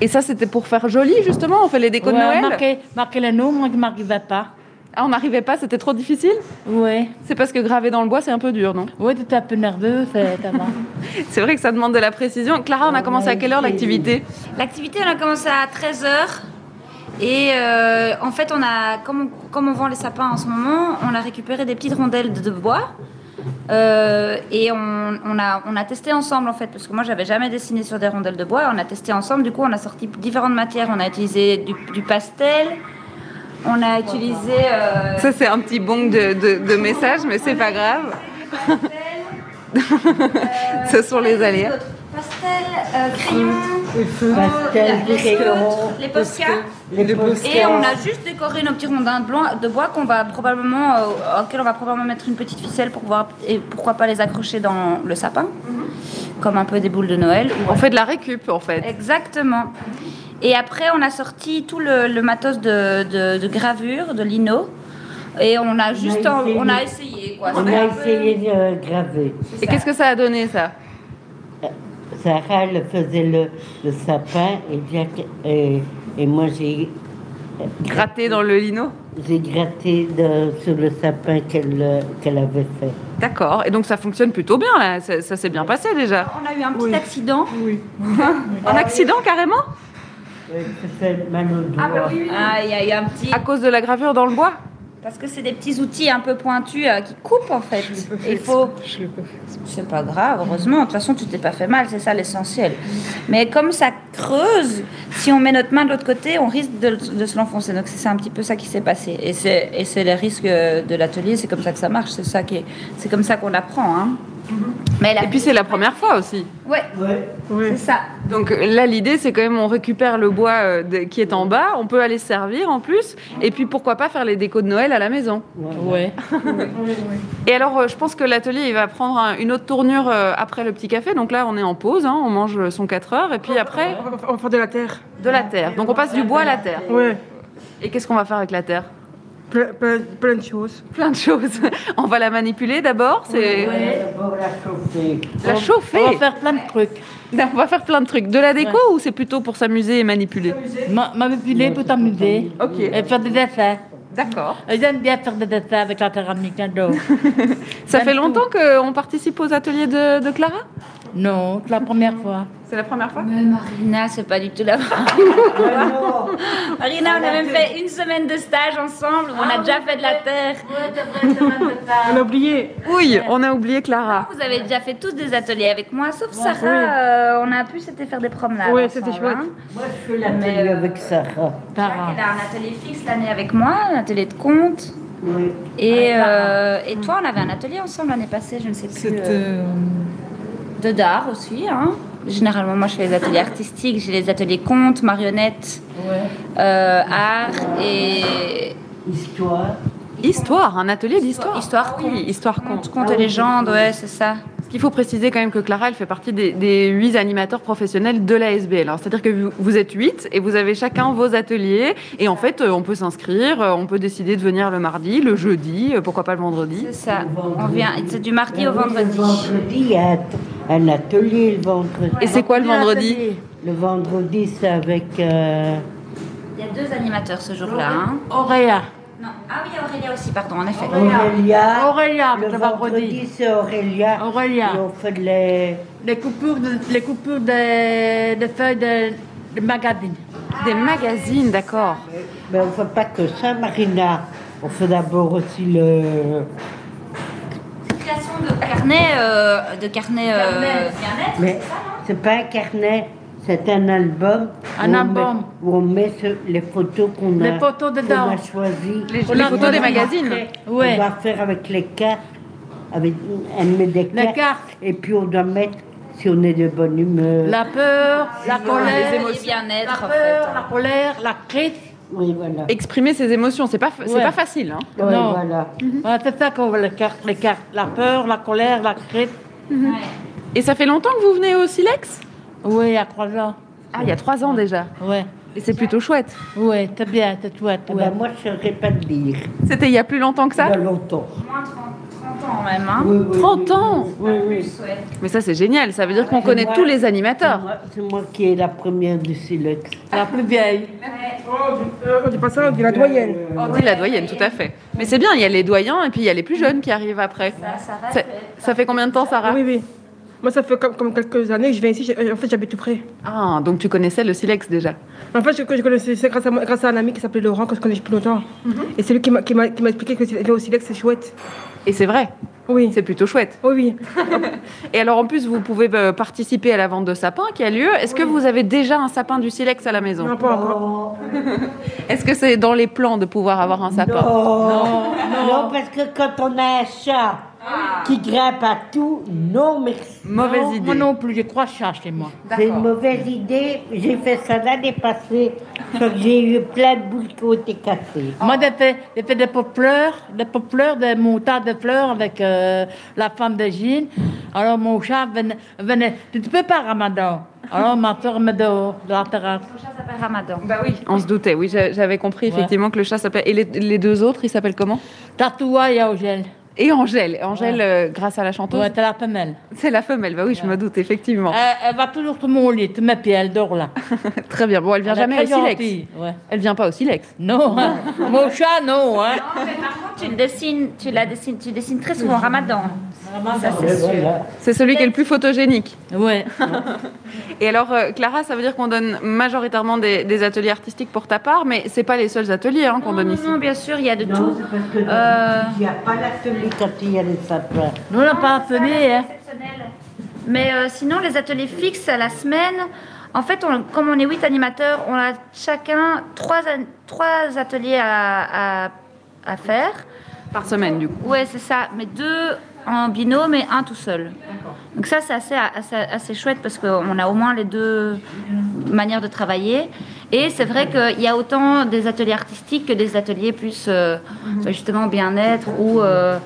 Et ça, c'était pour faire joli, justement? On fait les décos de Noël? marquer, marquer les noms, moi qui ne m'arrivais pas. Ah, on n'arrivait pas, c'était trop difficile? Oui. C'est parce que graver dans le bois, c'est un peu dur, non? Oui, tu es un peu nerveux, c'est vrai que ça demande de la précision. Clara, on a commencé à quelle heure l'activité? L'activité, on a commencé à 13h. Et euh, en fait, on a, comme, on, comme on vend les sapins en ce moment, on a récupéré des petites rondelles de, bois. Euh, et on, a, on a testé ensemble en fait, parce que moi j'avais jamais dessiné sur des rondelles de bois. On a testé ensemble, du coup on a sorti différentes matières. On a utilisé du, du pastel, on a utilisé. Euh, Ça, c'est un petit bon de, de, messages, mais c'est pas grave. Ce sont les aléas. Pastel, euh, crayon, pastel, les posca. Et on a juste décoré nos petits rondins de bois qu'on va probablement, euh, auxquels on va probablement mettre une petite ficelle pour pouvoir, et pourquoi pas les accrocher dans le sapin, mhm. comme un peu des boules de Noël. On fait de la récup en fait. Exactement. Et après, on a sorti tout le, matos de, de, gravure, de lino. Et on a juste, on a essayé, quoi. On a essayé de graver. Et qu'est-ce que ça a donné ça euh, Sarah, elle faisait le, le sapin et, et, moi j'ai gratté dans le lino. J'ai gratté sur le sapin qu'elle qu'elle avait fait. D'accord. Et donc ça fonctionne plutôt bien là. Ça, s'est bien passé déjà. On a eu un petit accident. Oui. un accident carrément mal au doigt. Ah, oui, il y, a un petit. À cause de la gravure dans le bois Parce que c'est des petits outils un peu pointus euh, qui coupent en fait. Il faut. C'est pas grave, heureusement. De toute façon, tu t'es pas fait mal, c'est ça l'essentiel. Mais comme ça creuse, si on met notre main de l'autre côté, on risque de, de se l'enfoncer. Donc c'est un petit peu ça qui s'est passé. Et c'est et c'est les risques de l'atelier. C'est comme ça que ça marche. C'est ça qui est- c'est comme ça qu'on apprend. Hein. Mais la- Et puis c'est la première fois aussi. ouais, c'est ça. Donc là, l'idée, c'est quand même on récupère le bois euh, de- qui est en bas, on peut aller se servir en plus, et puis pourquoi pas faire les décos de Noël à la maison. Ouais. Et alors, euh, je pense que l'atelier, il va prendre un- une autre tournure euh, après le petit café. Donc là, on est en pause, hein, on mange son 4 heures, et puis après, On va- on va faire de la terre. de la terre. Donc on passe du bois à la terre. Ouais. Et qu'est-ce qu'on va faire avec la terre? Plein, plein, plein de choses. Plein de choses. On va la manipuler d'abord, c'est D'abord la chauffer. la chauffer. On va faire plein de trucs. On va faire plein de trucs. De la déco ou c'est plutôt pour s'amuser et manipuler Ma- Manipuler pour t'amuser. Ok. Et faire des dessins. D'accord. J'aime bien faire des dessins avec la céramique, j'adore. Ça fait longtemps qu'on participe aux ateliers de, de Clara? Non, c'est la première fois. C'est la première fois Mais Marina, c'est pas du tout la Marina, on a même fait une semaine de stage ensemble. On a déjà fait de la terre. On a oublié. Oui, on a oublié Clara. Vous avez déjà fait tous des ateliers avec moi, sauf Sarah. euh, on a pu c'était faire des promenades. Ensemble, c'était chouette. hein. Moi, je fais l'atelier euh, avec Sarah. Sarah. Elle a un atelier fixe l'année avec moi, un atelier de compte. Oui. Et, euh, et toi, on avait un atelier ensemble l'année passée, je ne sais plus. euh, de d'art aussi. Hein. Généralement, moi, je fais les ateliers artistiques, j'ai les ateliers contes, marionnettes, euh, art et Histoire. Histoire, un atelier d'histoire. histoire, Oui, histoire conte, conte. conte et légendes, ouais, c'est ça. Ce qu'il faut préciser quand même que Clara, elle fait partie des, des huit animateurs professionnels de l'ASBL. Alors, C'est-à-dire que vous, vous êtes huit et vous avez chacun vos ateliers. Et en fait, euh, on peut s'inscrire, euh, on peut décider de venir le mardi, le jeudi, pourquoi pas le vendredi. C'est ça. On vient, c'est du mardi au Ah oui, vendredi. Le vendredi, il y a un atelier le vendredi. Et c'est quoi le vendredi Le vendredi, c'est avec. euh, Il y a deux animateurs ce jour-là. Hein. Auréa. Non. Ah oui, Aurélia aussi, pardon, en effet. Aurélia. Aurélia, Le le vendredi, vendredi. c'est Aurélia. Aurélia. Et on fait les. Les coupures, de, les coupures des de feuilles de, de magazines. Des magazines, d'accord. Mais on ne fait pas que ça, Marina. On fait d'abord aussi le. De carnet, euh, de carnet, euh, bien-être. Mais c'est pas un carnet, c'est un album. Un où on album. met- où on met ce- les photos qu'on a, Les photos dedans. a choisies. Les, On photos des magazines. On Ouais. va faire avec les cartes. Avec, elle met des Les cartes. cartes. Et puis on doit mettre si on est de bonne humeur. La peur, la colère, les émotions. bien-être, la en peur, fait. la colère, la crise. Oui, voilà. Exprimer ses émotions, c'est pas, c'est Ouais. pas facile. hein. Oui, non. voilà. Voilà, c'est ça qu'on veut les cartes, les cartes. La peur, la colère, la crise. Et ça fait longtemps que vous venez au Silex? Oui, il y a trois ans. Ah, il y a trois ans déjà. Ouais. Et c'est plutôt chouette. Oui, c'est bien, c'est chouette. Eh ouais. ben, moi, je ne saurais pas te dire. C'était il y a plus longtemps que Il y ça a longtemps. Moins 30, 30 ans même. Hein. Oui, oui, 30 oui, ans Oui, oui. Plus, ouais. Mais ça, c'est génial. Ça veut dire qu'on C'est connaît moi- tous les animateurs. c'est moi qui est la première du Silex. La plus vieille. On dit pas ça, on dit la doyenne. On dit la doyenne, tout à fait. Mais c'est bien, il y a les doyens et puis il y a les plus jeunes qui arrivent après. Ça, ça va, Ça, ça fait combien de temps, Sarah Oui, oui. Moi, ça fait comme, comme quelques années que je viens ici. En fait, j'habite tout près. Ah, donc tu connaissais le Silex déjà. En fait, je, je connaissais grâce à, grâce à un ami qui s'appelait Laurent, que je connais depuis longtemps. Et c'est lui qui m'a expliqué que le au Silex, c'est chouette. Et c'est vrai, Oui. c'est plutôt chouette. Oui, oui. Et alors en plus, vous pouvez euh, participer à la vente de sapins qui a lieu. Est-ce que vous avez déjà un sapin du Silex à la maison? Non, pas encore. Est-ce que c'est dans les plans de pouvoir avoir un sapin? Non, non, parce que quand on a un chat qui grimpe à tout, non merci. Mauvaise Non, idée. Moi non plus, j'ai trois chats chez moi. C'est une mauvaise idée. J'ai fait ça l'année passée. J'ai eu plein de boules qui ont été cassées. Moi, j'ai fait, j'ai fait des fleurs, des fleurs, des montagnes de fleurs avec euh, la femme de Gilles. Alors, mon chat venait, venait. Tu ne peux pas, Ramadan? Alors, ma soeur me dehors, de la terrasse. Mon chat s'appelle Ramadan. Bah oui, on se doutait. Oui, j'a- j'avais compris Ouais. effectivement que le chat s'appelait. Et les, les deux autres, ils s'appellent comment? Tatoua et Augel. Et Angèle. Angèle, euh, grâce à la chanteuse. Ouais, t'as la femelle. C'est la femelle, bah oui, je me doute, effectivement. Elle, elle va toujours sur mon lit, mes pieds, elle dort là. Très bien. Bon, elle vient Elle jamais au silex. ouais. Elle vient pas au silex. Non, hein. mon chat, non. Hein. Non, mais par contre, tu le dessines, tu la dessines, tu dessines très souvent Ramadan. Ça, c'est. C'est celui qui est le plus photogénique. Ouais. Et alors, euh, Clara, ça veut dire qu'on donne majoritairement des, des ateliers artistiques pour ta part, mais c'est pas les seuls ateliers hein, qu'on donne non, ici. non, bien sûr, il y a de Non, tout. c'est parce que Euh, il n'y a pas l'atelier quand il y a les sapins. Nous, on n'a pas appelé, hein. Mais euh, sinon, les ateliers fixes à la semaine, en fait, on- comme on est huit animateurs, on a chacun trois, trois ateliers à, à- à faire. Par semaine, du coup. Ouais, c'est ça. Mais deux en binôme et un tout seul. Donc ça, c'est assez, assez, assez chouette parce qu'on a au moins les deux manières de travailler. Et c'est vrai qu'il y a autant des ateliers artistiques que des ateliers plus euh, justement bien-être ou, euh,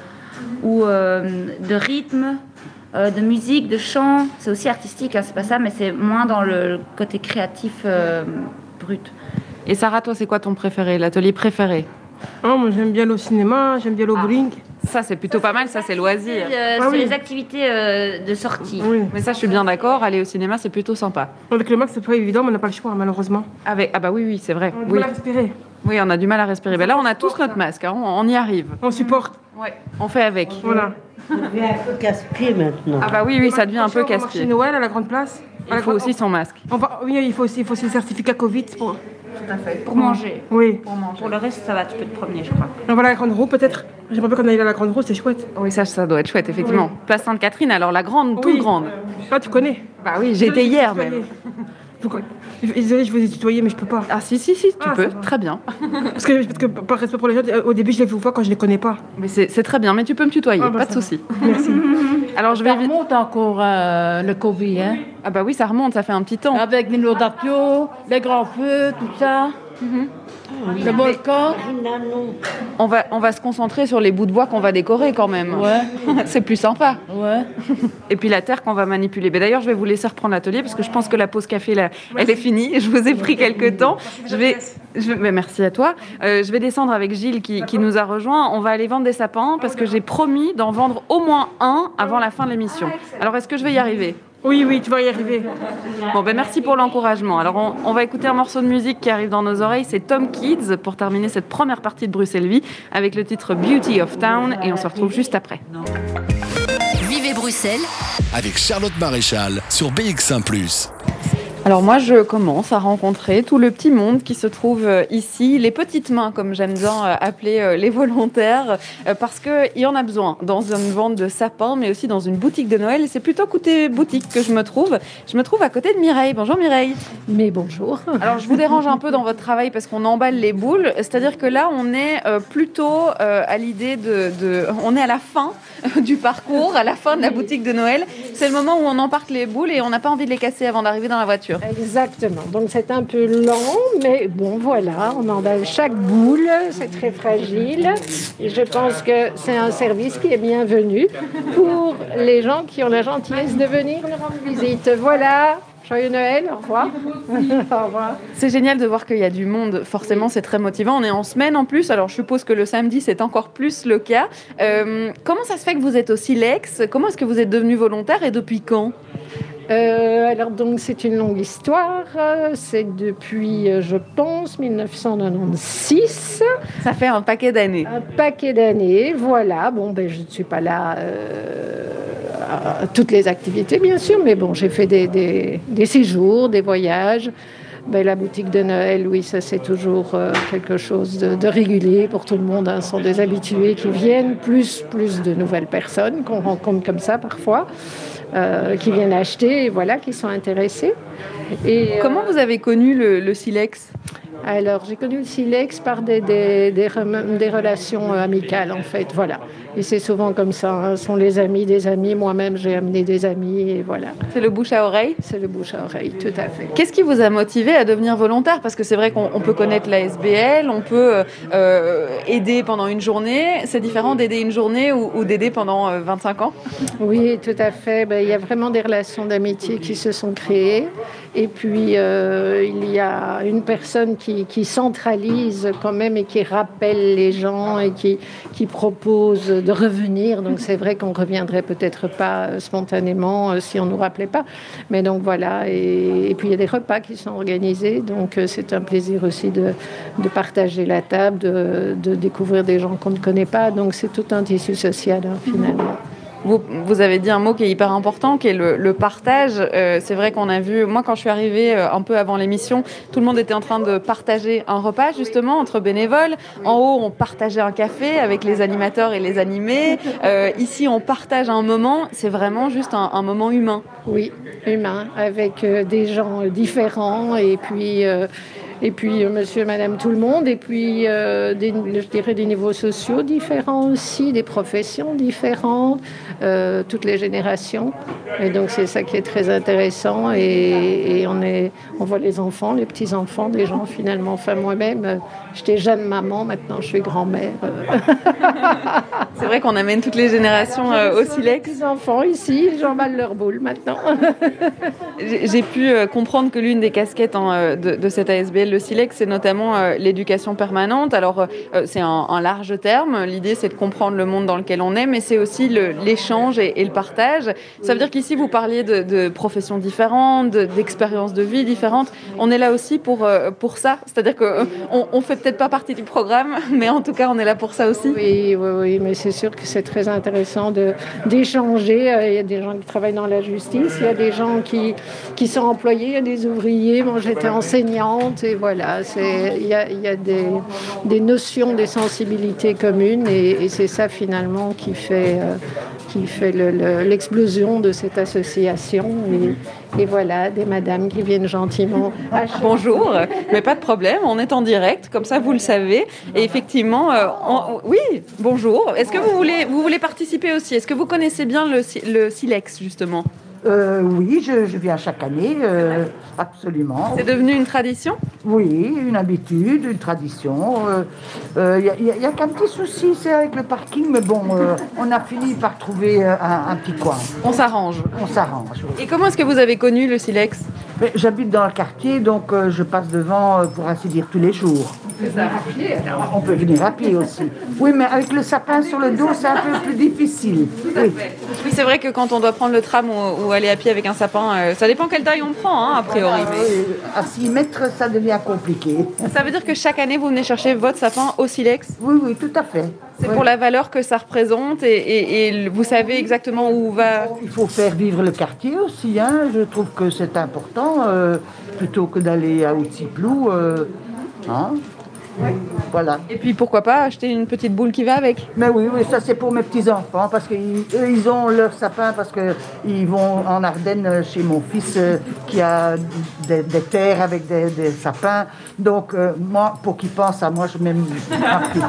ou euh, de rythme, euh, de musique, de chant. C'est aussi artistique, hein, c'est pas ça, mais c'est moins dans le côté créatif euh, brut. Et Sarah, toi, c'est quoi ton préféré, l'atelier préféré? Oh, moi, j'aime bien le cinéma, j'aime bien le bowling. Ça, c'est plutôt pas mal, ça, c'est loisir. Euh, Ah c'est oui. les activités euh, de sortie. Oui. Mais ça, je suis bien d'accord, aller au cinéma, c'est plutôt sympa. Avec le max, c'est pas évident, mais on n'a pas le choix, malheureusement. Avec... Ah bah oui, oui, c'est vrai. On a du Oui. mal à respirer. oui, on a du mal à respirer. Ben là, on a tous notre masque, hein, on, on y arrive. On supporte. Ouais. On fait avec. Voilà. Ça devient un peu casse-pied maintenant. Ah bah oui, oui, ça devient un peu casse-pied. Noël à la grande place. Il faut aussi son masque. On va... Oui, il faut aussi, il faut aussi le certificat Covid. Pour... Pour manger. Oui. Pour le reste, ça va, tu peux te promener, je crois. On va à la grande roue, peut-être. J'aimerais bien qu'on aille à la grande roue, c'est chouette. Oui, ça, ça doit être chouette, effectivement. Place Sainte-Catherine, alors la grande, toute Oui. grande. Ah, tu connais Bah oui, j'étais hier même. Pourquoi Désolée, je vous ai tutoyé, mais je peux pas. Ah si, si, si, tu Ah, peux, très bien. Parce que, parce que par respect pour les gens, au début, je les vois quand je les connais pas. Mais c'est c'est très bien, mais tu peux me tutoyer, Ah, bah, pas de souci. Merci. Alors je vais Ça remonte encore euh, le Covid, hein. Ah bah oui, ça remonte, ça fait un petit temps. Avec l'inondation, les grands feux, tout ça. Le volcan. On va, on va se concentrer sur les bouts de bois qu'on va décorer quand même. Ouais, c'est plus sympa. ouais. Et puis la terre qu'on va manipuler. Mais D'ailleurs, je vais vous laisser reprendre l'atelier parce que je pense que la pause café, là, elle est finie. Je vous ai pris quelques temps. Je vais, je vais- mais merci à toi. Euh, je vais descendre avec Gilles qui, qui nous a rejoint. On va aller vendre des sapins parce que j'ai promis d'en vendre au moins un avant la fin de l'émission. Alors, est-ce que je vais y arriver? Oui, oui, tu vas y arriver. Bon, ben merci pour l'encouragement. Alors, on, on va écouter un morceau de musique qui arrive dans nos oreilles. C'est Tom Kids pour terminer cette première partie de Bruxelles Vie avec le titre Beauty of Town. Et on se retrouve juste après. Vivez Bruxelles, Avec Charlotte Maréchal sur BX1 +. Alors moi, je commence à rencontrer tout le petit monde qui se trouve euh, ici, les petites mains, comme j'aime bien euh, appeler euh, les volontaires, parce qu'il y en a besoin dans une vente de sapins, mais aussi dans une boutique de Noël. Et c'est plutôt côté boutique que je me trouve. Je me trouve à côté de Mireille. Bonjour Mireille. Mais bonjour. Alors je vous dérange un peu dans votre travail parce qu'on emballe les boules. C'est-à-dire que là, on est plutôt à l'idée de, de- On est à la fin du parcours, à la fin de la boutique de Noël. C'est le moment où on embarque les boules et on n'a pas envie de les casser avant d'arriver dans la voiture. Exactement. Donc c'est un peu lent, mais bon voilà, on emballe chaque boule, c'est très fragile. Je pense que c'est un service qui est bienvenu pour les gens qui ont la gentillesse de venir nous rendre visite. Voilà. Joyeux Noël, au revoir. au revoir. C'est génial de voir qu'il y a du monde. Forcément, c'est très motivant. On est en semaine en plus. Alors, je suppose que le samedi, c'est encore plus le cas. Euh, comment ça se fait que vous êtes au Silex? Comment est-ce que vous êtes devenu volontaire et depuis quand? Euh, alors donc c'est une longue histoire. C'est depuis, je pense, 1996. Ça fait un paquet d'années. Un paquet d'années, voilà. Bon, ben, je ne suis pas là euh, à toutes les activités, bien sûr, mais bon, j'ai fait des, des- des séjours, des voyages. Ben, la boutique de Noël, oui, ça c'est toujours euh, quelque chose de, de régulier pour tout le monde. hein. Ce sont des habitués qui viennent, plus, plus de nouvelles personnes qu'on rencontre comme ça parfois, euh, qui viennent acheter, et voilà, qui sont intéressés. Et, euh, Comment vous avez connu le, le Silex? Alors, j'ai connu le Silex par des, des, des relations euh, amicales, en fait, voilà. Et c'est souvent comme ça, hein. ce sont les amis des amis. Moi-même, j'ai amené des amis, et voilà. C'est le bouche à oreille? C'est le bouche à oreille, tout à fait. Qu'est-ce qui vous a motivé à devenir volontaire? Parce que c'est vrai qu'on on peut connaître la SBL, on peut euh, euh, aider pendant une journée. C'est différent d'aider une journée ou, ou d'aider pendant euh, 25 ans? Oui, tout à fait. Ben, il y a vraiment des relations d'amitié qui se sont créées. Et puis, euh, il y a une personne qui, qui centralise quand même et qui rappelle les gens et qui, qui propose de revenir. Donc c'est vrai qu'on ne reviendrait peut-être pas spontanément euh, si on ne nous rappelait pas. Mais donc voilà, et, et puis il y a des repas qui sont organisés. Donc euh, c'est un plaisir aussi de, de partager la table, de, de découvrir des gens qu'on ne connaît pas. Donc c'est tout un tissu social hein, finalement. Vous, vous avez dit un mot qui est hyper important, qui est le, le partage. Euh, c'est vrai qu'on a vu, moi quand je suis arrivée euh, un peu avant l'émission, tout le monde était en train de partager un repas justement entre bénévoles. En haut, on partageait un café avec les animateurs et les animés. Euh, ici, on partage un moment. C'est vraiment juste un, un moment humain. Oui, humain, avec des gens différents et puis, et puis euh, monsieur et madame tout le monde, et puis euh, des, je dirais des niveaux sociaux différents aussi, des professions différentes, euh, toutes les générations. Et donc c'est ça qui est très intéressant. Et, et on, est, on voit les enfants, les petits-enfants, des gens finalement. Enfin moi-même, j'étais jeune maman, maintenant je suis grand-mère. C'est vrai qu'on amène toutes les générations euh, au silex. Les enfants ici, ils emballent leur boule maintenant. J'ai pu comprendre que l'une des casquettes hein, de, de cette ASBL, le SILEX, c'est notamment euh, l'éducation permanente. Alors, euh, euh, c'est un, un large terme. L'idée, c'est de comprendre le monde dans lequel on est, mais c'est aussi l'échange et, et le partage. Ça veut dire qu'ici, vous parliez de, de professions différentes, de- d'expériences de vie différentes. On est là aussi pour, euh, pour ça. C'est-à-dire qu'on on fait peut-être pas partie du programme, mais en tout cas, on est là pour ça aussi. Oui, oui, oui, mais c'est sûr que c'est très intéressant de- d'échanger. Il y a des gens qui travaillent dans la justice, il y a des gens qui, qui sont employés, il y a des ouvriers. Moi, j'étais enseignante et voilà, il y a, des, notions, des sensibilités communes et, c'est ça finalement qui fait, euh, fait le- le- l'explosion de cette association. Et, voilà, des madames qui viennent gentiment. Bonjour, mais pas de problème, on est en direct, comme ça vous le savez. Et effectivement, euh, oui, bonjour. Est-ce que vous voulez, vous voulez participer aussi? Est-ce que vous connaissez bien le, le Silex, justement? Euh, oui, je, je viens chaque année, euh, absolument. C'est devenu une tradition? Oui, une habitude, une tradition. Il n'y a, qu'un petit souci, c'est avec le parking, mais bon, euh, on a fini par trouver euh, un, un petit coin. On s'arrange. On s'arrange. oui. Et comment est-ce que vous avez connu le Silex? J'habite dans le quartier, donc euh, je passe devant, euh, pour ainsi dire, tous les jours. On peut venir à pied aussi. Oui, mais avec le sapin sur le dos, c'est un peu plus difficile. Oui. Oui, c'est vrai que quand on doit prendre le tram ou, ou aller à pied avec un sapin, euh, ça dépend quelle taille on prend, hein, a priori. Oui, À 6 mètres, ça devient compliqué. Ça veut dire que chaque année, vous venez chercher votre sapin au Silex Oui, oui, tout à fait. C'est Oui. pour la valeur que ça représente et, et- et vous savez exactement où va. Il faut faire vivre le quartier aussi. Hein. Je trouve que c'est important euh, plutôt que d'aller à Outsiplou. Euh, hein. Voilà. Et puis pourquoi pas acheter une petite boule qui va avec Mais oui, oui, ça c'est pour mes petits-enfants parce qu'eux, ils ont leur sapin parce qu'ils vont en Ardennes euh, chez mon fils euh, qui a des, des terres avec des, des sapins. Donc, euh, moi, pour qu'ils pensent à moi, je mets ma petite.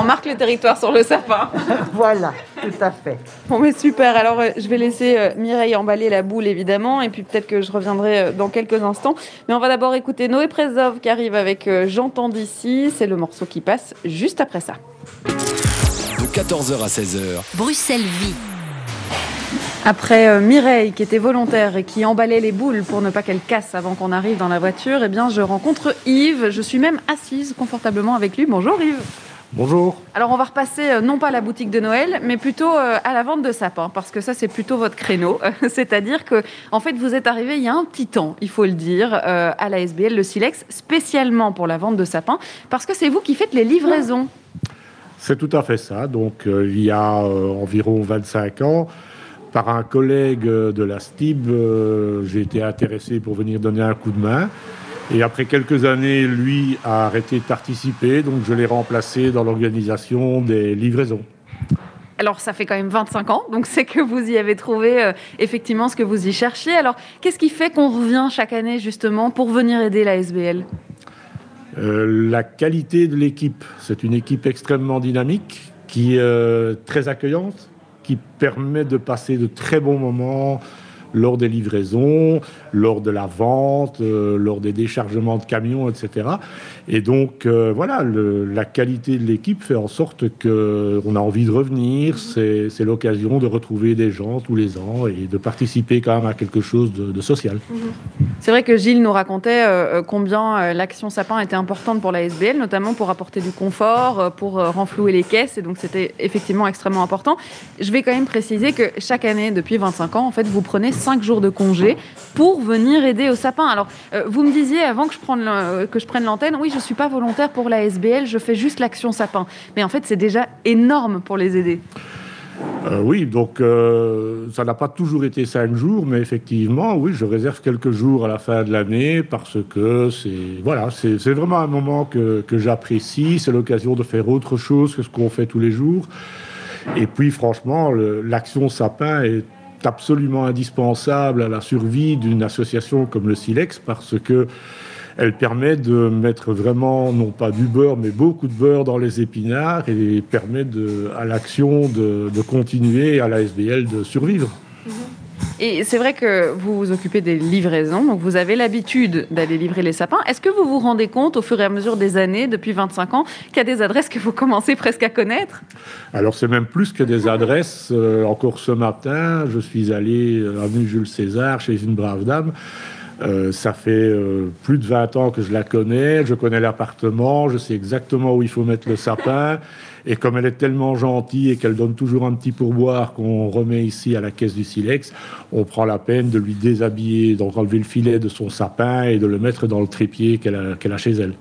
On marque le territoire sur le sapin. voilà, tout à fait. Bon mais super, alors euh, je vais laisser euh, Mireille emballer la boule évidemment et puis peut-être que je reviendrai euh, dans quelques instants. Mais on va d'abord écouter Noé Prezov qui arrive avec euh, J'entends d'ici, c'est le morceau qui passe juste après ça. De 14h à 16h, Bruxelles vit. Après euh, Mireille qui était volontaire et qui emballait les boules pour ne pas qu'elles cassent avant qu'on arrive dans la voiture, eh bien je rencontre Yves, je suis même assise confortablement avec lui. Bonjour Yves. Bonjour. Alors on va repasser euh, non pas à la boutique de Noël, mais plutôt euh, à la vente de sapins, parce que ça c'est plutôt votre créneau. C'est-à-dire que en fait vous êtes arrivé il y a un petit temps, il faut le dire, à la SBL, le Silex, spécialement pour la vente de sapins, parce que c'est vous qui faites les livraisons. C'est tout à fait ça. Donc, il y a environ 25 ans, par un collègue euh, de la STIB, euh, j'ai été intéressé pour venir donner un coup de main. Et après quelques années, lui a arrêté de participer, donc je l'ai remplacé dans l'organisation des livraisons. Alors ça fait quand même 25 ans, donc c'est que vous y avez trouvé euh, effectivement ce que vous y cherchiez. Alors qu'est-ce qui fait qu'on revient chaque année justement pour venir aider la SBL Euh, la qualité de l'équipe, c'est une équipe extrêmement dynamique, qui est très accueillante, qui permet de passer de très bons moments lors des livraisons, lors de la vente, euh, lors des déchargements de camions, etc. Et donc, euh, voilà, la qualité de l'équipe fait en sorte qu'on a envie de revenir. C'est l'occasion de retrouver des gens tous les ans et de participer quand même à quelque chose de, social. C'est vrai que Gilles nous racontait euh, euh, combien l'action sapin était importante pour la SBL, notamment pour apporter du confort, pour renflouer les caisses, et donc c'était effectivement extrêmement important. Je vais quand même préciser que chaque année, depuis 25 ans, en fait, vous prenez 5 jours de congé pour venir aider au sapin. Alors, vous me disiez avant que je prenne l'antenne, oui, je ne suis pas volontaire pour la SBL, je fais juste l'action sapin. Mais en fait, c'est déjà énorme pour les aider. Euh, oui, donc euh, ça n'a pas toujours été cinq jours, mais effectivement, oui, je réserve quelques jours à la fin de l'année parce que c'est voilà, c'est vraiment un moment que, que j'apprécie. C'est l'occasion de faire autre chose que ce qu'on fait tous les jours. Et puis, franchement, l'action sapin est absolument indispensable à la survie d'une association comme le Silex parce que elle permet de mettre vraiment, non pas du beurre, mais beaucoup de beurre dans les épinards et permet de, à l'action de, de continuer, à la SBL de survivre. Et c'est vrai que vous vous occupez des livraisons, donc vous avez l'habitude d'aller livrer les sapins. Est-ce que vous vous rendez compte au fur et à mesure des années, depuis 25 ans, qu'il y a des adresses que vous commencez presque à connaître? Alors c'est même plus que des adresses. Euh, encore ce matin, je suis allé euh, avenue Jules César chez une brave dame. Euh, ça fait euh, plus de 20 ans que je la connais, je connais l'appartement, je sais exactement où il faut mettre le sapin. Et comme elle est tellement gentille et qu'elle donne toujours un petit pourboire qu'on remet ici à la caisse du silex, on prend la peine de lui déshabiller, donc enlever le filet de son sapin et de le mettre dans le trépied qu'elle a, chez elle.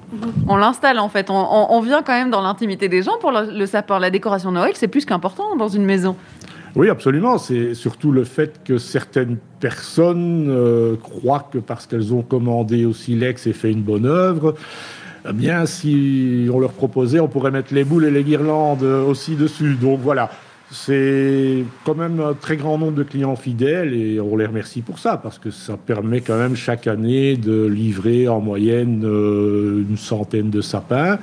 On l'installe en fait. On, vient quand même dans l'intimité des gens pour le, le sapin. La décoration Noël, c'est plus qu'important dans une maison. Oui, absolument. C'est surtout le fait que certaines personnes euh, croient que parce qu'elles ont commandé au silex et fait une bonne œuvre, eh bien, si on leur proposait, on pourrait mettre les boules et les guirlandes aussi dessus. Donc voilà, c'est quand même un très grand nombre de clients fidèles et on les remercie pour ça parce que ça permet quand même chaque année de livrer en moyenne euh, une centaine de sapins.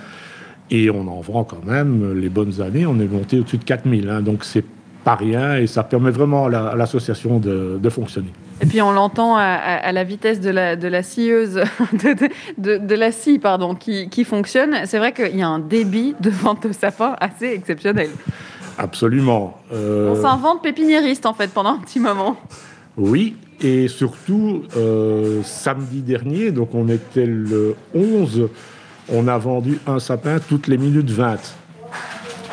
Et on en vend quand même les bonnes années. On est monté au-dessus de 4000. hein, donc c'est pas rien et ça permet vraiment à la- à l'association de, de fonctionner. Et puis on l'entend à, à- à la vitesse de la, de la scieuse, de, de- de- de la scie pardon, qui, qui fonctionne. C'est vrai qu'il y a un débit de vente de sapins assez exceptionnel. Absolument. Euh, On s'invente pépiniériste en fait pendant un petit moment. oui, et surtout, euh, samedi dernier, donc on était le 11, on a vendu un sapin toutes les minutes 20.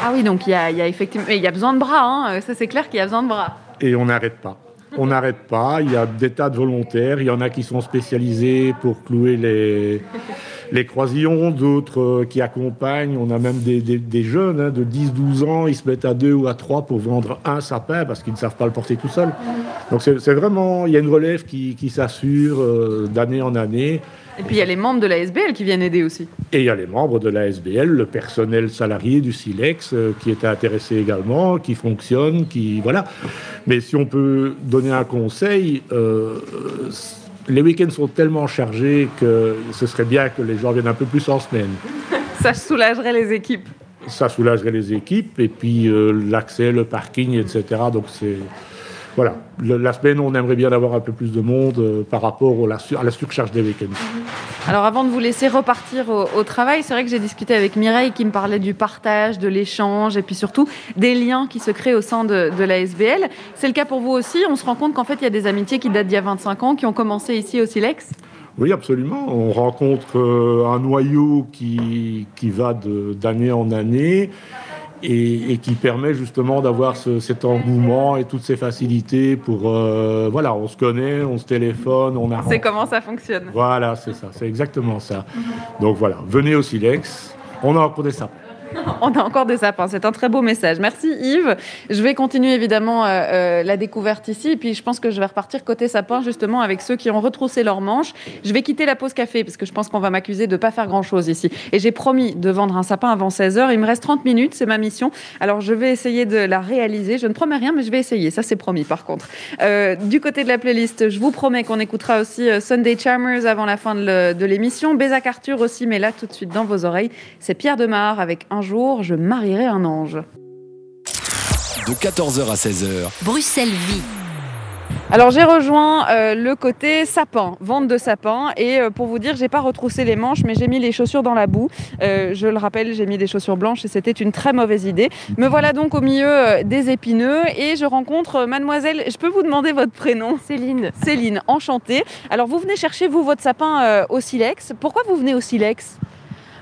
Ah oui, donc il y a, effectivement, il y a besoin de bras. hein. Ça c'est clair qu'il y a besoin de bras. Et on n'arrête pas. On n'arrête pas. Il y a des tas de volontaires. Il y en a qui sont spécialisés pour clouer les, les croisillons, d'autres euh, qui accompagnent. On a même des, des- jeunes hein, de 10-12 ans. Ils se mettent à deux ou à trois pour vendre un sapin parce qu'ils ne savent pas le porter tout seul. Donc c'est c'est vraiment, il y a une relève qui, qui s'assure euh, d'année en année. Et puis il y a les membres de la SBL qui viennent aider aussi. Et il y a les membres de la SBL, le personnel salarié du Silex euh, qui est intéressé également, qui fonctionne, qui voilà. Mais si on peut donner un conseil, euh, euh, les week-ends sont tellement chargés que ce serait bien que les gens viennent un peu plus en semaine. Ça soulagerait les équipes. Ça soulagerait les équipes et puis euh, l'accès, le parking, etc. Donc c'est voilà. La semaine, on aimerait bien avoir un peu plus de monde euh, par rapport au- la sur- à la surcharge des week-ends. Alors avant de vous laisser repartir au, au travail, c'est vrai que j'ai discuté avec Mireille qui me parlait du partage, de l'échange et puis surtout des liens qui se créent au sein de, de la SBL. C'est le cas pour vous aussi On se rend compte qu'en fait il y a des amitiés qui datent d'il y a 25 ans, qui ont commencé ici au Silex Oui, absolument. On rencontre euh, un noyau qui, qui va d'année en année et, et qui permet justement d'avoir ce- cet engouement et toutes ces facilités pour... euh, voilà, on se connaît, on se téléphone, on a... C'est comment ça fonctionne Voilà, c'est ça, c'est exactement ça. Donc voilà, venez au Silex, on a encore des sapins. On a encore des sapins, c'est un très beau message. Merci Yves. Je vais continuer évidemment euh, euh, la découverte ici, puis je pense que je vais repartir côté sapin justement avec ceux qui ont retroussé leurs manches. Je vais quitter la pause café parce que je pense qu'on va m'accuser de ne pas faire grand-chose ici. Et j'ai promis de vendre un sapin avant 16h. Il me reste 30 minutes, c'est ma mission. Alors je vais essayer de la réaliser. Je ne promets rien, mais je vais essayer. Ça c'est promis par contre. Euh, du côté de la playlist, je vous promets qu'on écoutera aussi Sunday Charmers avant la fin de l'émission. Bézac Arthur aussi, mais là tout de suite dans vos oreilles, c'est Pierre Demar avec Un jour, je marierai un ange. De 14h à 16h, Bruxelles Vie. Alors j'ai rejoint euh, le côté sapin, vente de sapin, et euh, pour vous dire, j'ai pas retroussé les manches, mais j'ai mis les chaussures dans la boue. Euh, je le rappelle, j'ai mis des chaussures blanches et c'était une très mauvaise idée. Me voilà donc au milieu euh, des épineux et je rencontre euh, mademoiselle. Je peux vous demander votre prénom? Céline. Céline, enchantée. Alors vous venez chercher vous votre sapin euh, au silex. Pourquoi vous venez au silex?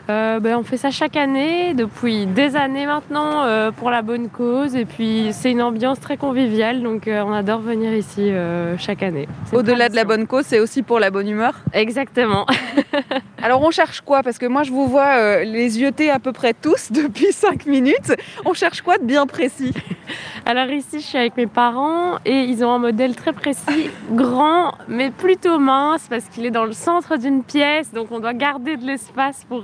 Euh, ben, on fait ça chaque année, depuis des années maintenant, euh, pour la bonne cause. Et puis, c'est une ambiance très conviviale, donc euh, on adore venir ici chaque année. Au-delà de la bonne cause, c'est aussi pour la bonne humeur? Exactement. Alors on cherche quoi? Parce que moi je vous vois les yeuter à peu près tous depuis 5 minutes. On cherche quoi de bien précis? Alors ici, je suis avec mes parents et ils ont un modèle très précis, grand, mais plutôt mince, parce qu'il est dans le centre d'une pièce, donc on doit garder de l'espace pour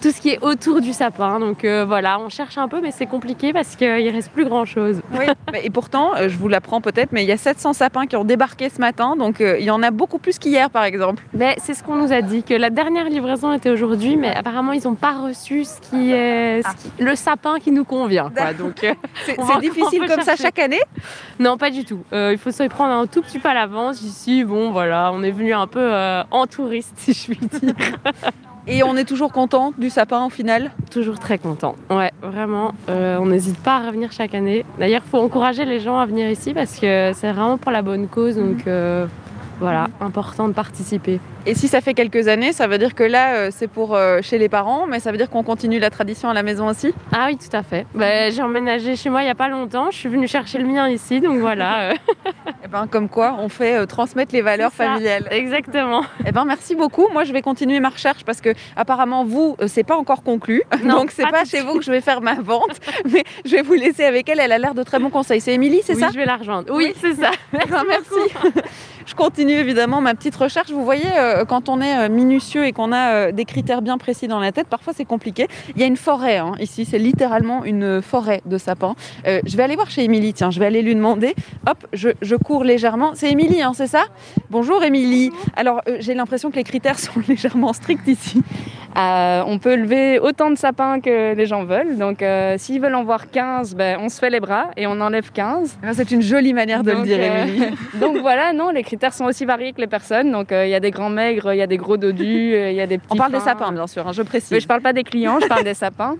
tout ce qui est autour du sapin. Donc euh, voilà, on cherche un peu, mais c'est compliqué parce qu'il reste plus grand-chose. Oui, mais- et pourtant, euh, je vous l'apprends peut-être, mais il y a 700 sapins qui ont débarqué ce matin, donc euh, il y en a beaucoup plus qu'hier par exemple. Mais c'est ce qu'on nous a dit, que la dernière livraison était aujourd'hui, mais apparemment ils n'ont pas reçu ce qui est ce qui- le sapin qui nous convient. quoi. Donc euh, C'est difficile comme ça chaque année Non, pas du tout. Euh, il faut s'y prendre un tout petit peu à l'avance. Ici, bon, voilà, on est venu un peu euh, en touriste, si je puis dire. Et on est toujours content du sapin au final Toujours très content. Ouais, vraiment. Euh, on n'hésite pas à revenir chaque année. D'ailleurs, il faut encourager les gens à venir ici parce que c'est vraiment pour la bonne cause. Donc euh, voilà, important de participer. Et si ça fait quelques années, ça veut dire que là euh, c'est pour euh, chez les parents, mais ça veut dire qu'on continue la tradition à la maison aussi? Ah oui, tout à fait. Bah, j'ai emménagé chez moi il n'y a pas longtemps. Je suis venue chercher le mien ici, donc voilà. euh. Eh ben, comme quoi, on fait transmettre les valeurs familiales. Exactement. Eh ben, merci beaucoup. Moi, je vais continuer ma recherche parce que apparemment vous, c'est pas encore conclu. Non, Donc c'est pas pas chez vous que je vais faire ma vente, mais je vais vous laisser avec elle. Elle a l'air de très bons conseils. C'est Émilie, c'est Oui, ça? je vais la rejoindre. Oui, c'est ça. Eh ben, merci. Je continue évidemment ma petite recherche. Vous voyez, euh, quand on est euh, minutieux et qu'on a euh, des critères bien précis dans la tête, parfois c'est compliqué. Il y a une forêt hein, ici, c'est littéralement une forêt de sapins. Euh, je vais aller voir chez Émilie, tiens, je vais aller lui demander. Hop, je, je cours légèrement. C'est Émilie, hein, c'est ça? Bonjour Émilie. Alors, euh, j'ai l'impression que les critères sont légèrement stricts ici. Euh, on peut lever autant de sapins que les gens veulent. Donc, euh, s'ils veulent en voir 15, ben, on se fait les bras et on enlève 15. Ah, C'est une jolie manière de le dire, euh, Émilie. donc voilà, non, les critères sont aussi variés que les personnes. Donc, euh, il y a des grands maigres, il y a des gros dodus, euh, il y a des petits. On parle des sapins, bien sûr, hein, je précise. Mais je parle pas des clients, je parle des sapins.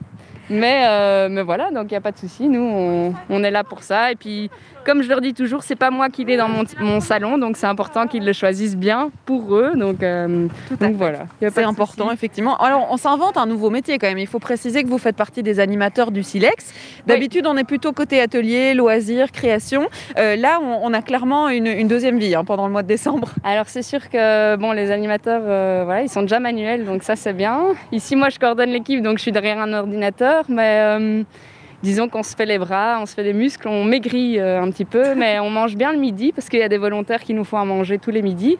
Mais, euh, mais voilà, donc il n'y a pas de souci. Nous, on, on est là pour ça. Et puis, comme je leur dis toujours, c'est pas moi qui l'ai dans mon, mon salon, donc c'est important qu'ils le choisissent bien pour eux. Donc, euh, donc voilà. C'est important, effectivement. Alors, on s'invente un nouveau métier quand même. Il faut préciser que vous faites partie des animateurs du Silex. D'habitude, on est plutôt côté atelier, loisirs, création. Euh, là, on, on a clairement une, une deuxième vie hein, pendant le mois de décembre. Alors c'est sûr que bon, les animateurs, euh, voilà, ils sont déjà manuels, donc ça c'est bien. Ici, moi, je coordonne l'équipe, donc je suis derrière un ordinateur, mais disons qu'on se fait les bras, on se fait des muscles, on maigrit euh, un petit peu, mais on mange bien le midi parce qu'il y a des volontaires qui nous font à manger tous les midis.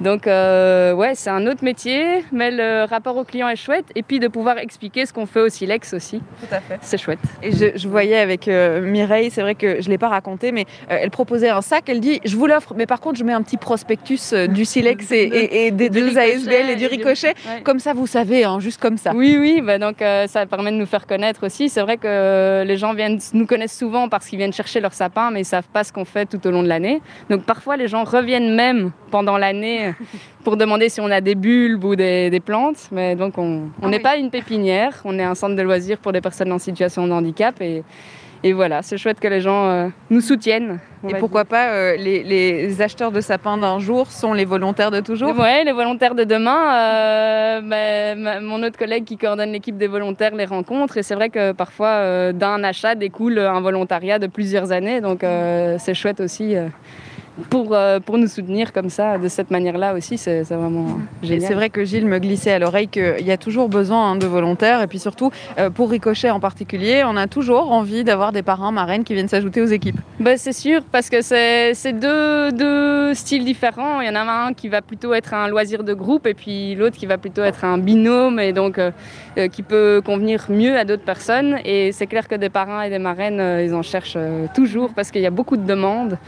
Donc euh, ouais, c'est un autre métier, mais le rapport au client est chouette, et puis de pouvoir expliquer ce qu'on fait au Silex aussi. Tout à fait. C'est chouette. Et je, je voyais avec euh, Mireille, c'est vrai que je ne l'ai pas raconté, mais euh, elle proposait un sac. Elle dit Je vous l'offre, mais par contre, je mets un petit prospectus euh, du Silex et, et- et des Du deux ASBL et du et du- ricochet. Ouais. Comme ça, vous savez, hein, juste comme ça. Oui, oui, bah donc euh, ça permet de nous faire connaître aussi. C'est vrai que les gens viennent, nous connaissent souvent parce qu'ils viennent chercher leur sapin, mais ils savent pas ce qu'on fait tout au long de l'année. Donc parfois, les gens reviennent même pendant l'année pour demander si on a des bulbes ou des, des plantes. Mais donc on on n'est pas une pépinière, on est un centre de loisirs pour des personnes en situation de handicap et et voilà, c'est chouette que les gens euh, nous soutiennent. Et pourquoi pas, euh, les, les acheteurs de sapins d'un jour sont les volontaires de toujours? Ouais, les volontaires de demain. euh, ben, ma- mon autre collègue qui coordonne l'équipe des volontaires les rencontre. Et c'est vrai que parfois, d'un achat découle un volontariat de plusieurs années. Donc, c'est chouette aussi pour, euh, pour nous soutenir comme ça, de cette manière-là aussi. C'est vraiment génial. c'est vrai que Gilles me glissait à l'oreille qu'il y a toujours besoin hein, de volontaires. Et puis surtout, euh, pour Ricochet en particulier, on a toujours envie d'avoir des parrains, marraines qui viennent s'ajouter aux équipes. Ben, c'est sûr, parce que c'est c'est deux, deux styles différents. Il y en a un qui va plutôt être un loisir de groupe et puis l'autre qui va plutôt être un binôme et donc euh, euh, qui peut convenir mieux à d'autres personnes. Et c'est clair que des parrains et des marraines, euh, ils en cherchent euh, toujours parce qu'il y a beaucoup de demandes.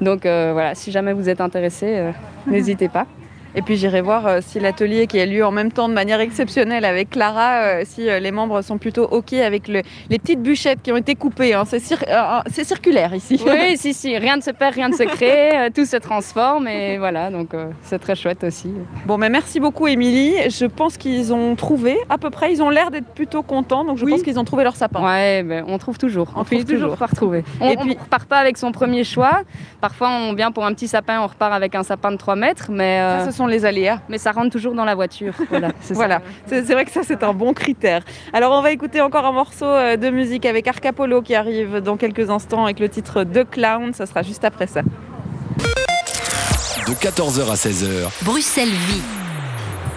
Donc voilà, si jamais vous êtes intéressé, euh, n'hésitez pas. Et puis j'irai voir euh, si l'atelier qui a lieu en même temps de manière exceptionnelle avec Clara, euh, si euh, les membres sont plutôt OK avec le- les petites bûchettes qui ont été coupées. hein. C'est cir- euh, c'est circulaire ici. Oui, si, si, rien ne se perd, rien ne se crée, tout se transforme et voilà, donc euh, c'est très chouette aussi. Bon, mais merci beaucoup, Émilie. Je pense qu'ils ont trouvé à peu près. Ils ont l'air d'être plutôt contents, donc je pense qu'ils ont trouvé leur sapin. Ouais, ben, on trouve toujours. On, On trouve toujours, par trouver. On, Et on puis- repart pas avec son premier choix. Parfois, on vient pour un petit sapin, on repart avec un sapin de 3 mètres, mais euh, Ça, sont les aléas. mais ça rentre toujours dans la voiture. Voilà, c'est ça. Voilà, vrai que ça c'est un bon critère. Alors on va écouter encore un morceau euh, de musique avec Arcapolo qui arrive dans quelques instants avec le titre The Clown, ça sera juste après ça. De 14h à 16h, Bruxelles Vie.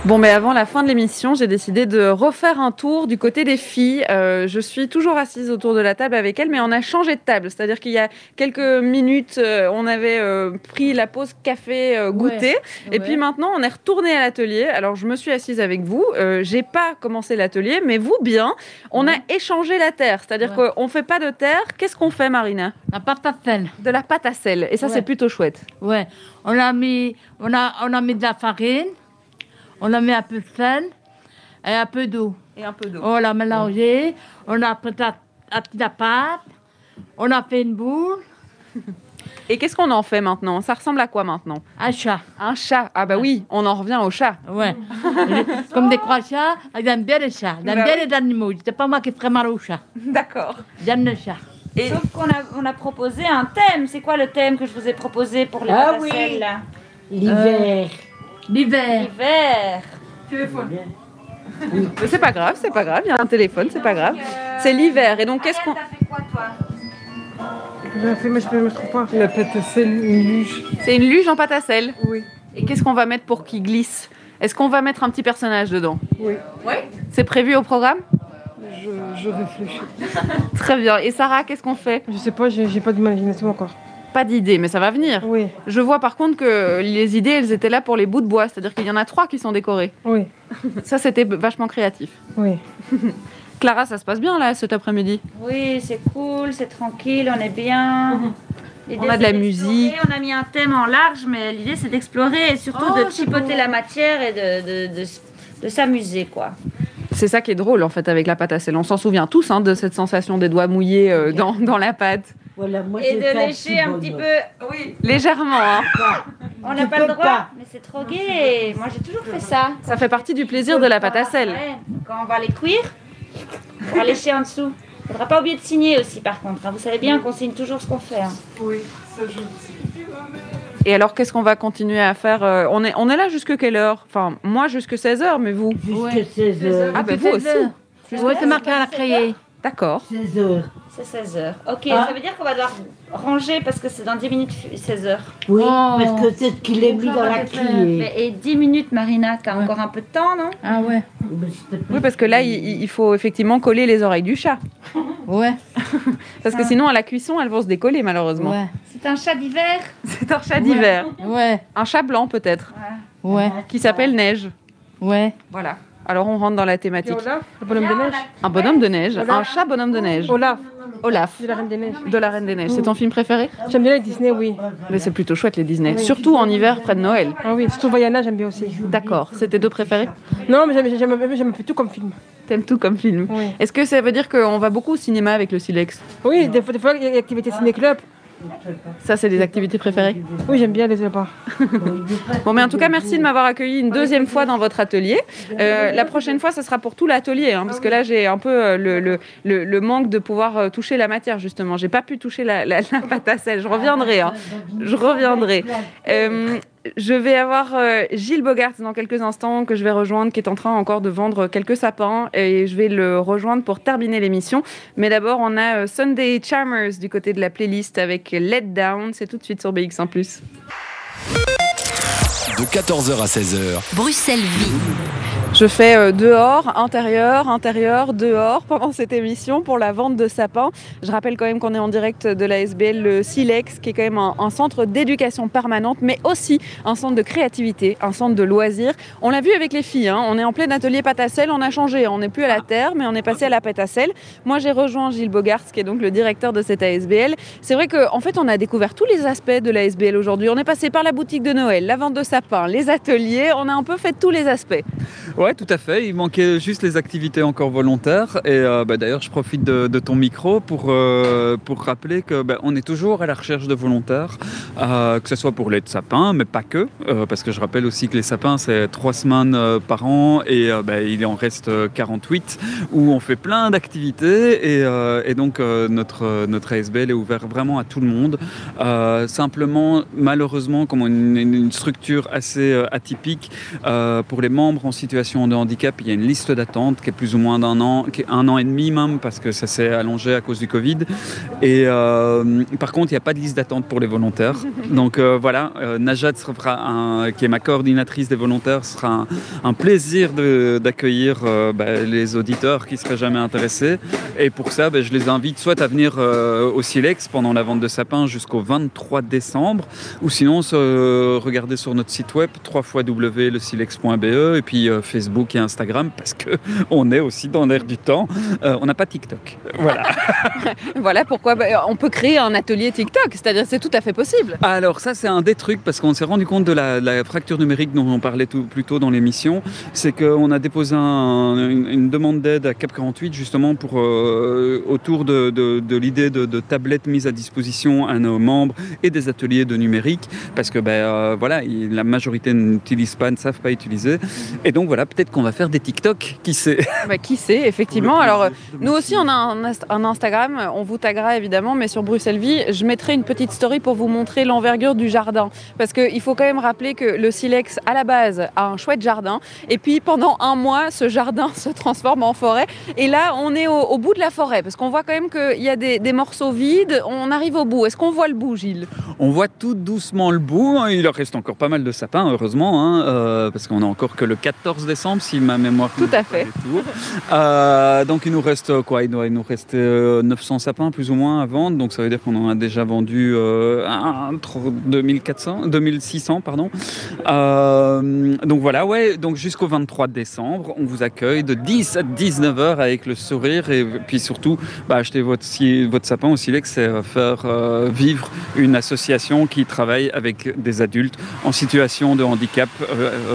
Bon, mais avant la fin de l'émission, j'ai décidé de refaire un tour du côté des filles. Euh, je suis toujours assise autour de la table avec elles, mais on a changé de table. C'est-à-dire qu'il y a quelques minutes, euh, on avait euh, pris la pause café goûter, et Ouais. puis maintenant, on est retourné à l'atelier. Alors, je me suis assise avec vous. J'ai pas commencé l'atelier, mais vous bien. On a échangé la terre, c'est-à-dire qu'on fait pas de terre. Qu'est-ce qu'on fait, Marina? La pâte à sel. De la pâte à sel, et ça, c'est plutôt chouette. Ouais. On a mis, on a, on a mis de la farine. On a mis un peu de sel et un peu d'eau. Et un peu d'eau. On l'a mélangé. On a pris la, la, pâte. On a fait une boule. Et qu'est-ce qu'on en fait maintenant? Ça ressemble à quoi maintenant? Un chat. Un chat. Ah bah oui, on en revient au chat. Ouais. Comme des trois chats, ils aiment bien les chats. Ils aiment Bah bien oui. les animaux. C'est pas moi qui ferais mal aux chats. D'accord. J'aime les chats. Et Sauf qu'on a, on a proposé un thème. C'est quoi le thème que je vous ai proposé pour les Ah oui. là? L'hiver. L'hiver. Mais c'est pas grave, c'est pas grave, il y a un téléphone, c'est pas grave. C'est l'hiver, et donc qu'est-ce qu'on... T'as fait quoi, toi J'ai fait, mais je trouve pas. La pâte à sel, une luge. C'est une luge en pâte à sel. Oui. Et qu'est-ce qu'on va mettre pour qu'il glisse? Est-ce qu'on va mettre un petit personnage dedans? Oui. C'est prévu au programme? Je, je réfléchis. Très bien. Et Sarah, qu'est-ce qu'on fait? Je sais pas, j'ai j'ai pas d'imagination encore. Pas d'idée, mais ça va venir. Oui. Je vois par contre que les idées, elles étaient là pour les bouts de bois, c'est-à-dire qu'il y en a trois qui sont décorés. Oui. Ça, c'était vachement créatif. Oui. Clara, ça se passe bien là cet après-midi? Oui, c'est cool, c'est tranquille, on est bien. On a de la musique. On a mis un thème en large, mais l'idée c'est d'explorer et surtout Oh, de c'est chipoter la matière et de, de, de, de s'amuser, quoi. C'est ça qui est drôle en fait avec la pâte à sel. On s'en souvient tous hein, de cette sensation des doigts mouillés euh, dans, dans la pâte. Voilà, moi Et de lécher un petit peu. Oui. Légèrement, hein. On n'a pas le droit, pas. mais c'est trop gai. Moi j'ai toujours fait ça. Ça fait partie du plaisir de la pâte à sel. Ouais. Quand on va les cuire, on va lécher en dessous. Faudra pas oublier de signer aussi par contre. hein. Vous savez bien qu'on signe toujours ce qu'on fait. hein. Oui, ça je Et alors, qu'est-ce qu'on va continuer à faire euh, on, est, on est là jusque quelle heure? Enfin, moi jusque 16h, mais vous? Jusqu'à 16 heures. Ah, ben vous aussi. Oui, c'est marqué à la cahier. D'accord. 16 heures. C'est 16 heures. Ok, Ah. ça veut dire qu'on va devoir ranger parce que c'est dans 10 minutes 16 heures. Oui, Oh. parce que c'est ce qu'il est mis dans la. Mais, et 10 minutes, Marina, t'as encore un peu de temps, non? Ah ouais. Oui, parce que là, il, il faut effectivement coller les oreilles du chat. Ouais. Parce que sinon, à la cuisson, elles vont se décoller, malheureusement. Ouais. C'est un chat d'hiver C'est un chat d'hiver. Ouais. Un chat blanc, peut-être, Ouais. qui s'appelle Neige. Ouais. Voilà. Alors, on rentre dans la thématique. Olaf, le bonhomme de neige. Un bonhomme de neige. Olaf. Un chat bonhomme de neige. Olaf, Olaf, de la Reine des Neiges. de la Reine des Neiges. C'est ton film préféré? J'aime bien les Disney, oui. Mais c'est plutôt chouette, les Disney. Surtout en hiver, près de Noël. Ah oui, surtout Vaiana, j'aime bien aussi. D'accord. C'est tes deux préférés? Non, mais j'aime- tout comme film. T'aimes tout comme film. Oui. Est-ce que ça veut dire qu'on va beaucoup au cinéma avec le Silex? Oui, des fois, des fois, il y a l'activité ciné-club. Ça, c'est des activités préférées Oui, j'aime bien les là-bas. Bon, mais en tout cas, merci de m'avoir accueilli une deuxième fois dans votre atelier. Euh, la prochaine fois, ce sera pour tout l'atelier, hein, parce que là, j'ai un peu euh, le, le, le, le manque de pouvoir euh, toucher la matière, justement. J'ai pas pu toucher la, la, la pâte à sel. Je reviendrai. hein. Je reviendrai. Euh, je vais avoir euh, Gilles Bogart dans quelques instants que je vais rejoindre, qui est en train encore de vendre quelques sapins, et je vais le rejoindre pour terminer l'émission. Mais d'abord, on a euh, Sunday Charmers du côté de la playlist avec Let Down. C'est tout de suite sur BX1+. de 14h à 16h, Bruxelles Vie. Je fais euh, dehors, intérieur, intérieur, dehors pendant cette émission pour la vente de sapins. Je rappelle quand même qu'on est en direct de la SBL, le SILEX, qui est quand même un, un centre d'éducation permanente, mais aussi un centre de créativité, un centre de loisirs. On l'a vu avec les filles, hein, on est en plein atelier pâte à sel, on a changé, on n'est plus à la terre, mais on est passé à la pâte à sel. Moi, j'ai rejoint Gilles Bogart, qui est donc le directeur de cette ASBL. C'est vrai qu'en en fait, on a découvert tous les aspects de la SBL aujourd'hui. On est passé par la boutique de Noël, la vente de sapins, les ateliers, on a un peu fait tous les aspects. Ouais, tout à fait. Il manquait juste les activités encore volontaires. Et euh, bah, d'ailleurs, je profite de, ton micro pour, euh, pour rappeler que bah, on est toujours à la recherche de volontaires, euh, que ce soit pour les sapins, mais pas que, parce que je rappelle aussi que les sapins c'est trois semaines par an et bah, il en reste euh, 48 où on fait plein d'activités et, donc notre notre ASBL est ouvert vraiment à tout le monde. Simplement, malheureusement, comme une, structure assez atypique pour les membres en situation de handicap, il y a une liste d'attente qui est plus ou moins d'un an, qui est un an et demi même, parce que ça s'est allongé à cause du Covid. Et euh, par contre, il n'y a pas de liste d'attente pour les volontaires. Donc euh, voilà, euh, Najat sera un, qui est ma coordinatrice des volontaires, sera un, un plaisir d'accueillir euh, bah, les auditeurs qui seraient jamais intéressés. Et pour ça, bah, je les invite soit à venir au Silex pendant la vente de sapins jusqu'au 23 décembre, ou sinon se regarder sur notre site web www.lesilex.be et puis Facebook et Instagram parce que on est aussi dans l'air du temps. Euh, on n'a pas TikTok. Voilà. voilà pourquoi bah, on peut créer un atelier TikTok, c'est-à-dire c'est tout à fait possible. Alors ça c'est un des trucs parce qu'on s'est rendu compte de la, la fracture numérique dont on parlait tout, plus tôt dans l'émission, c'est qu'on a déposé un- une, une demande d'aide à Cap 48 justement pour euh, autour de, de- de l'idée de, de tablettes mises à disposition à nos membres et des ateliers de numérique parce que ben euh, voilà il- la majorité n'utilise pas, ne savent pas utiliser et donc voilà peut-être qu'on va faire des TikTok qui sait. Bah, qui sait, effectivement. Alors, nous aussi, on a un, inst- un Instagram. On vous taguera évidemment, mais sur Bruxelles Vie, je mettrai une petite story pour vous montrer l'envergure du jardin. Parce qu'il faut quand même rappeler que le Silex, à la base, a un chouette jardin. Et puis, pendant un mois, ce jardin se transforme en forêt. Et là, on est au, au bout de la forêt. Parce qu'on voit quand même qu'il y a des, des morceaux vides. On arrive au bout. Est-ce qu'on voit le bout, Gilles? On voit tout doucement le bout. hein. Il en reste encore pas mal de sapins, heureusement, hein, euh, parce qu'on a encore que le 14 décembre, si ma mémoire. Tout à fait. Euh, donc il nous reste euh, quoi il, doit, il nous reste euh, 900 sapins plus ou moins à vendre. Donc ça veut dire qu'on en a déjà vendu euh, un- tro- 2400, 2600 pardon. Euh, donc voilà, ouais. Donc jusqu'au 23 décembre, on vous accueille de 10 à 19 heures avec le sourire et puis surtout bah, acheter votre, si- votre sapin au Silex, c'est euh, faire euh, vivre une association qui travaille avec des adultes en situation de handicap euh,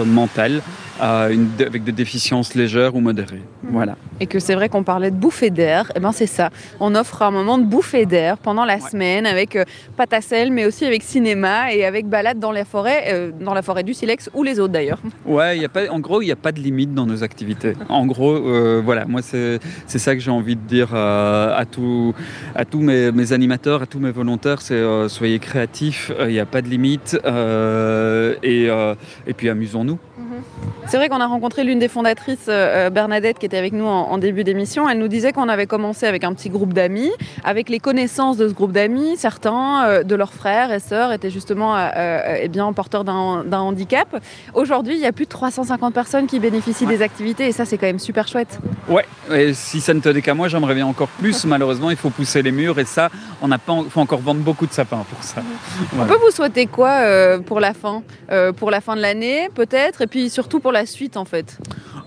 euh, mental, euh, une- avec des déficiences légères ou modérées. Voilà. et que c'est vrai qu'on parlait de bouffée d'air, et ben c'est ça. On offre un moment de bouffée d'air pendant la semaine avec euh, pâte à sel, mais aussi avec cinéma et avec balade dans la forêt, euh, dans la forêt du Silex ou les autres d'ailleurs. Ouais, il y a pas, en gros, il n'y a pas de limite dans nos activités. En gros, euh, voilà, moi, c'est ça que j'ai envie de dire à, tout, à tous mes, mes animateurs, à tous mes volontaires, c'est euh, soyez créatifs, il n'y a pas de limite, et, et puis amusons-nous. C'est vrai qu'on a rencontré l'une des fondatrices, euh, Bernadette, qui était avec nous en, en début d'émission. Elle nous disait qu'on avait commencé avec un petit groupe d'amis, avec les connaissances de ce groupe d'amis. Certains euh, de leurs frères et sœurs étaient justement euh, euh, eh bien, porteurs d'un handicap. Aujourd'hui, il y a plus de 350 personnes qui bénéficient des activités et ça, c'est quand même super chouette. Ouais, et si ça ne tenait qu'à moi, j'aimerais bien encore plus. Malheureusement, il faut pousser les murs, et ça, on n'a pas, faut encore vendre beaucoup de sapins pour ça. On Voilà. peut vous souhaiter quoi euh, pour la fin Euh, Pour la fin de l'année, peut-être, et puis surtout pour la suite, en fait.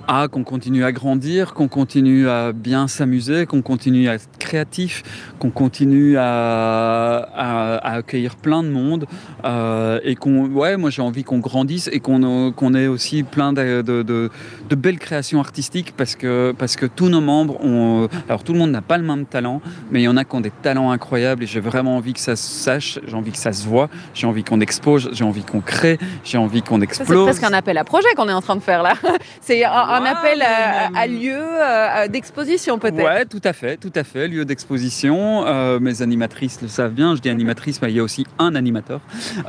Ah, qu'on continue à grandir, qu'on continue à bien s'amuser, qu'on continue à être créatif, qu'on continue à, à- à accueillir plein de monde euh, et qu'on, ouais, moi j'ai envie qu'on grandisse et qu'on qu'on ait aussi plein de, de- de- de belles créations artistiques parce que, parce que tous nos membres ont, alors tout le monde n'a pas le même talent, mais il y en a qui ont des talents incroyables et j'ai vraiment envie que ça se sache, j'ai envie que ça se voit, j'ai envie qu'on expose, j'ai envie qu'on crée, j'ai envie qu'on Ça, C'est explose. presque un appel à projet qu'on est en train de faire là. C'est un, un appel à, à lieu euh, d'exposition peut-être. Ouais, tout à fait, tout à fait. Lieu d'exposition. Euh, mes animatrices le savent bien. Je dis animatrice, mais il y a aussi un animateur.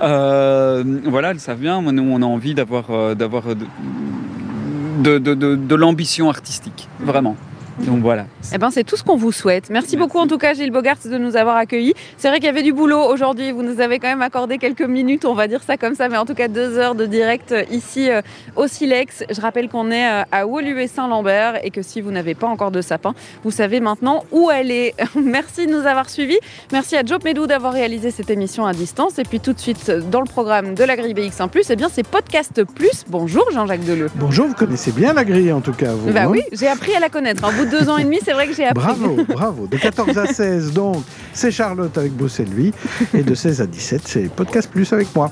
Euh, voilà, elles savent bien. Nous, on a envie d'avoir, d'avoir de- de- de l'ambition artistique, vraiment. Donc voilà. Eh ben, c'est tout ce qu'on vous souhaite. Merci, beaucoup en tout cas Gilles Bogart de nous avoir accueillis. C'est vrai qu'il y avait du boulot aujourd'hui. Vous nous avez quand même accordé quelques minutes, on va dire ça comme ça, mais en tout cas deux heures de direct euh, ici euh, au Silex. Je rappelle qu'on est euh, à Woluwe Saint-Lambert et que si vous n'avez pas encore de sapin, vous savez maintenant où elle est. Merci de nous avoir suivis. Merci à Joe Medou d'avoir réalisé cette émission à distance. Et puis tout de suite dans le programme de la grille BX1+, eh bien c'est Podcast Plus. Bonjour Jean-Jacques Deleu. Bonjour, vous connaissez bien la grille en tout cas. Vous, Bah hein oui, j'ai appris à la connaître. Au bout de deux ans et demi, c'est vrai que j'ai appris. Bravo, bravo. De 14 à 16, donc, c'est Charlotte avec Bruce et lui. Et de 16 à 17, c'est Podcast Plus avec moi.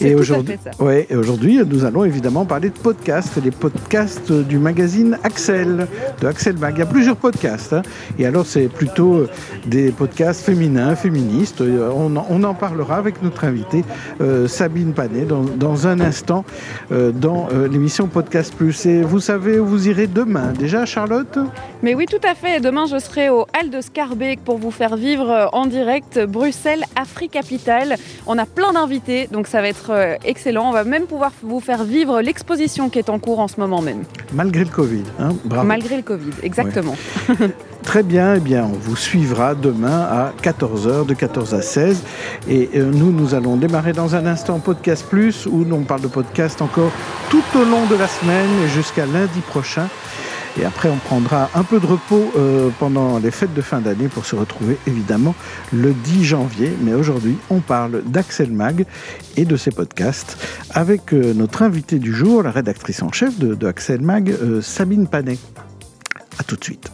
Et aujourd'hui, ouais, et aujourd'hui, nous allons évidemment parler de podcasts, les podcasts du magazine Axel, de Axel Mag. Il y a plusieurs podcasts. hein. Et alors, c'est plutôt euh, des podcasts féminins, féministes. Euh, On en, on en parlera avec notre invitée euh, Sabine Panet dans, dans un instant euh, dans euh, l'émission Podcast Plus. Et vous savez où vous irez demain déjà, Charlotte? Mais oui, tout à fait. Demain, je serai au Hall de Scarbeck pour vous faire vivre euh, en direct Bruxelles, Afrique Capitale. On a plein d'invités, donc ça va être euh, excellent. On va même pouvoir vous faire vivre l'exposition qui est en cours en ce moment même, Malgré le Covid. Hein Bravo. malgré le Covid. Exactement. Très bien, eh bien, on vous suivra demain à 14h, de 14 à 16. Et euh, nous, nous allons démarrer dans un instant Podcast Plus, où on parle de podcast encore tout au long de la semaine et jusqu'à lundi prochain. Et après, on prendra un peu de repos euh, pendant les fêtes de fin d'année pour se retrouver évidemment le 10 janvier. Mais aujourd'hui, on parle d'Axel Mag et de ses podcasts avec euh, notre invitée du jour, la rédactrice en chef de, de Axel Mag, euh, Sabine Panet. À tout de suite.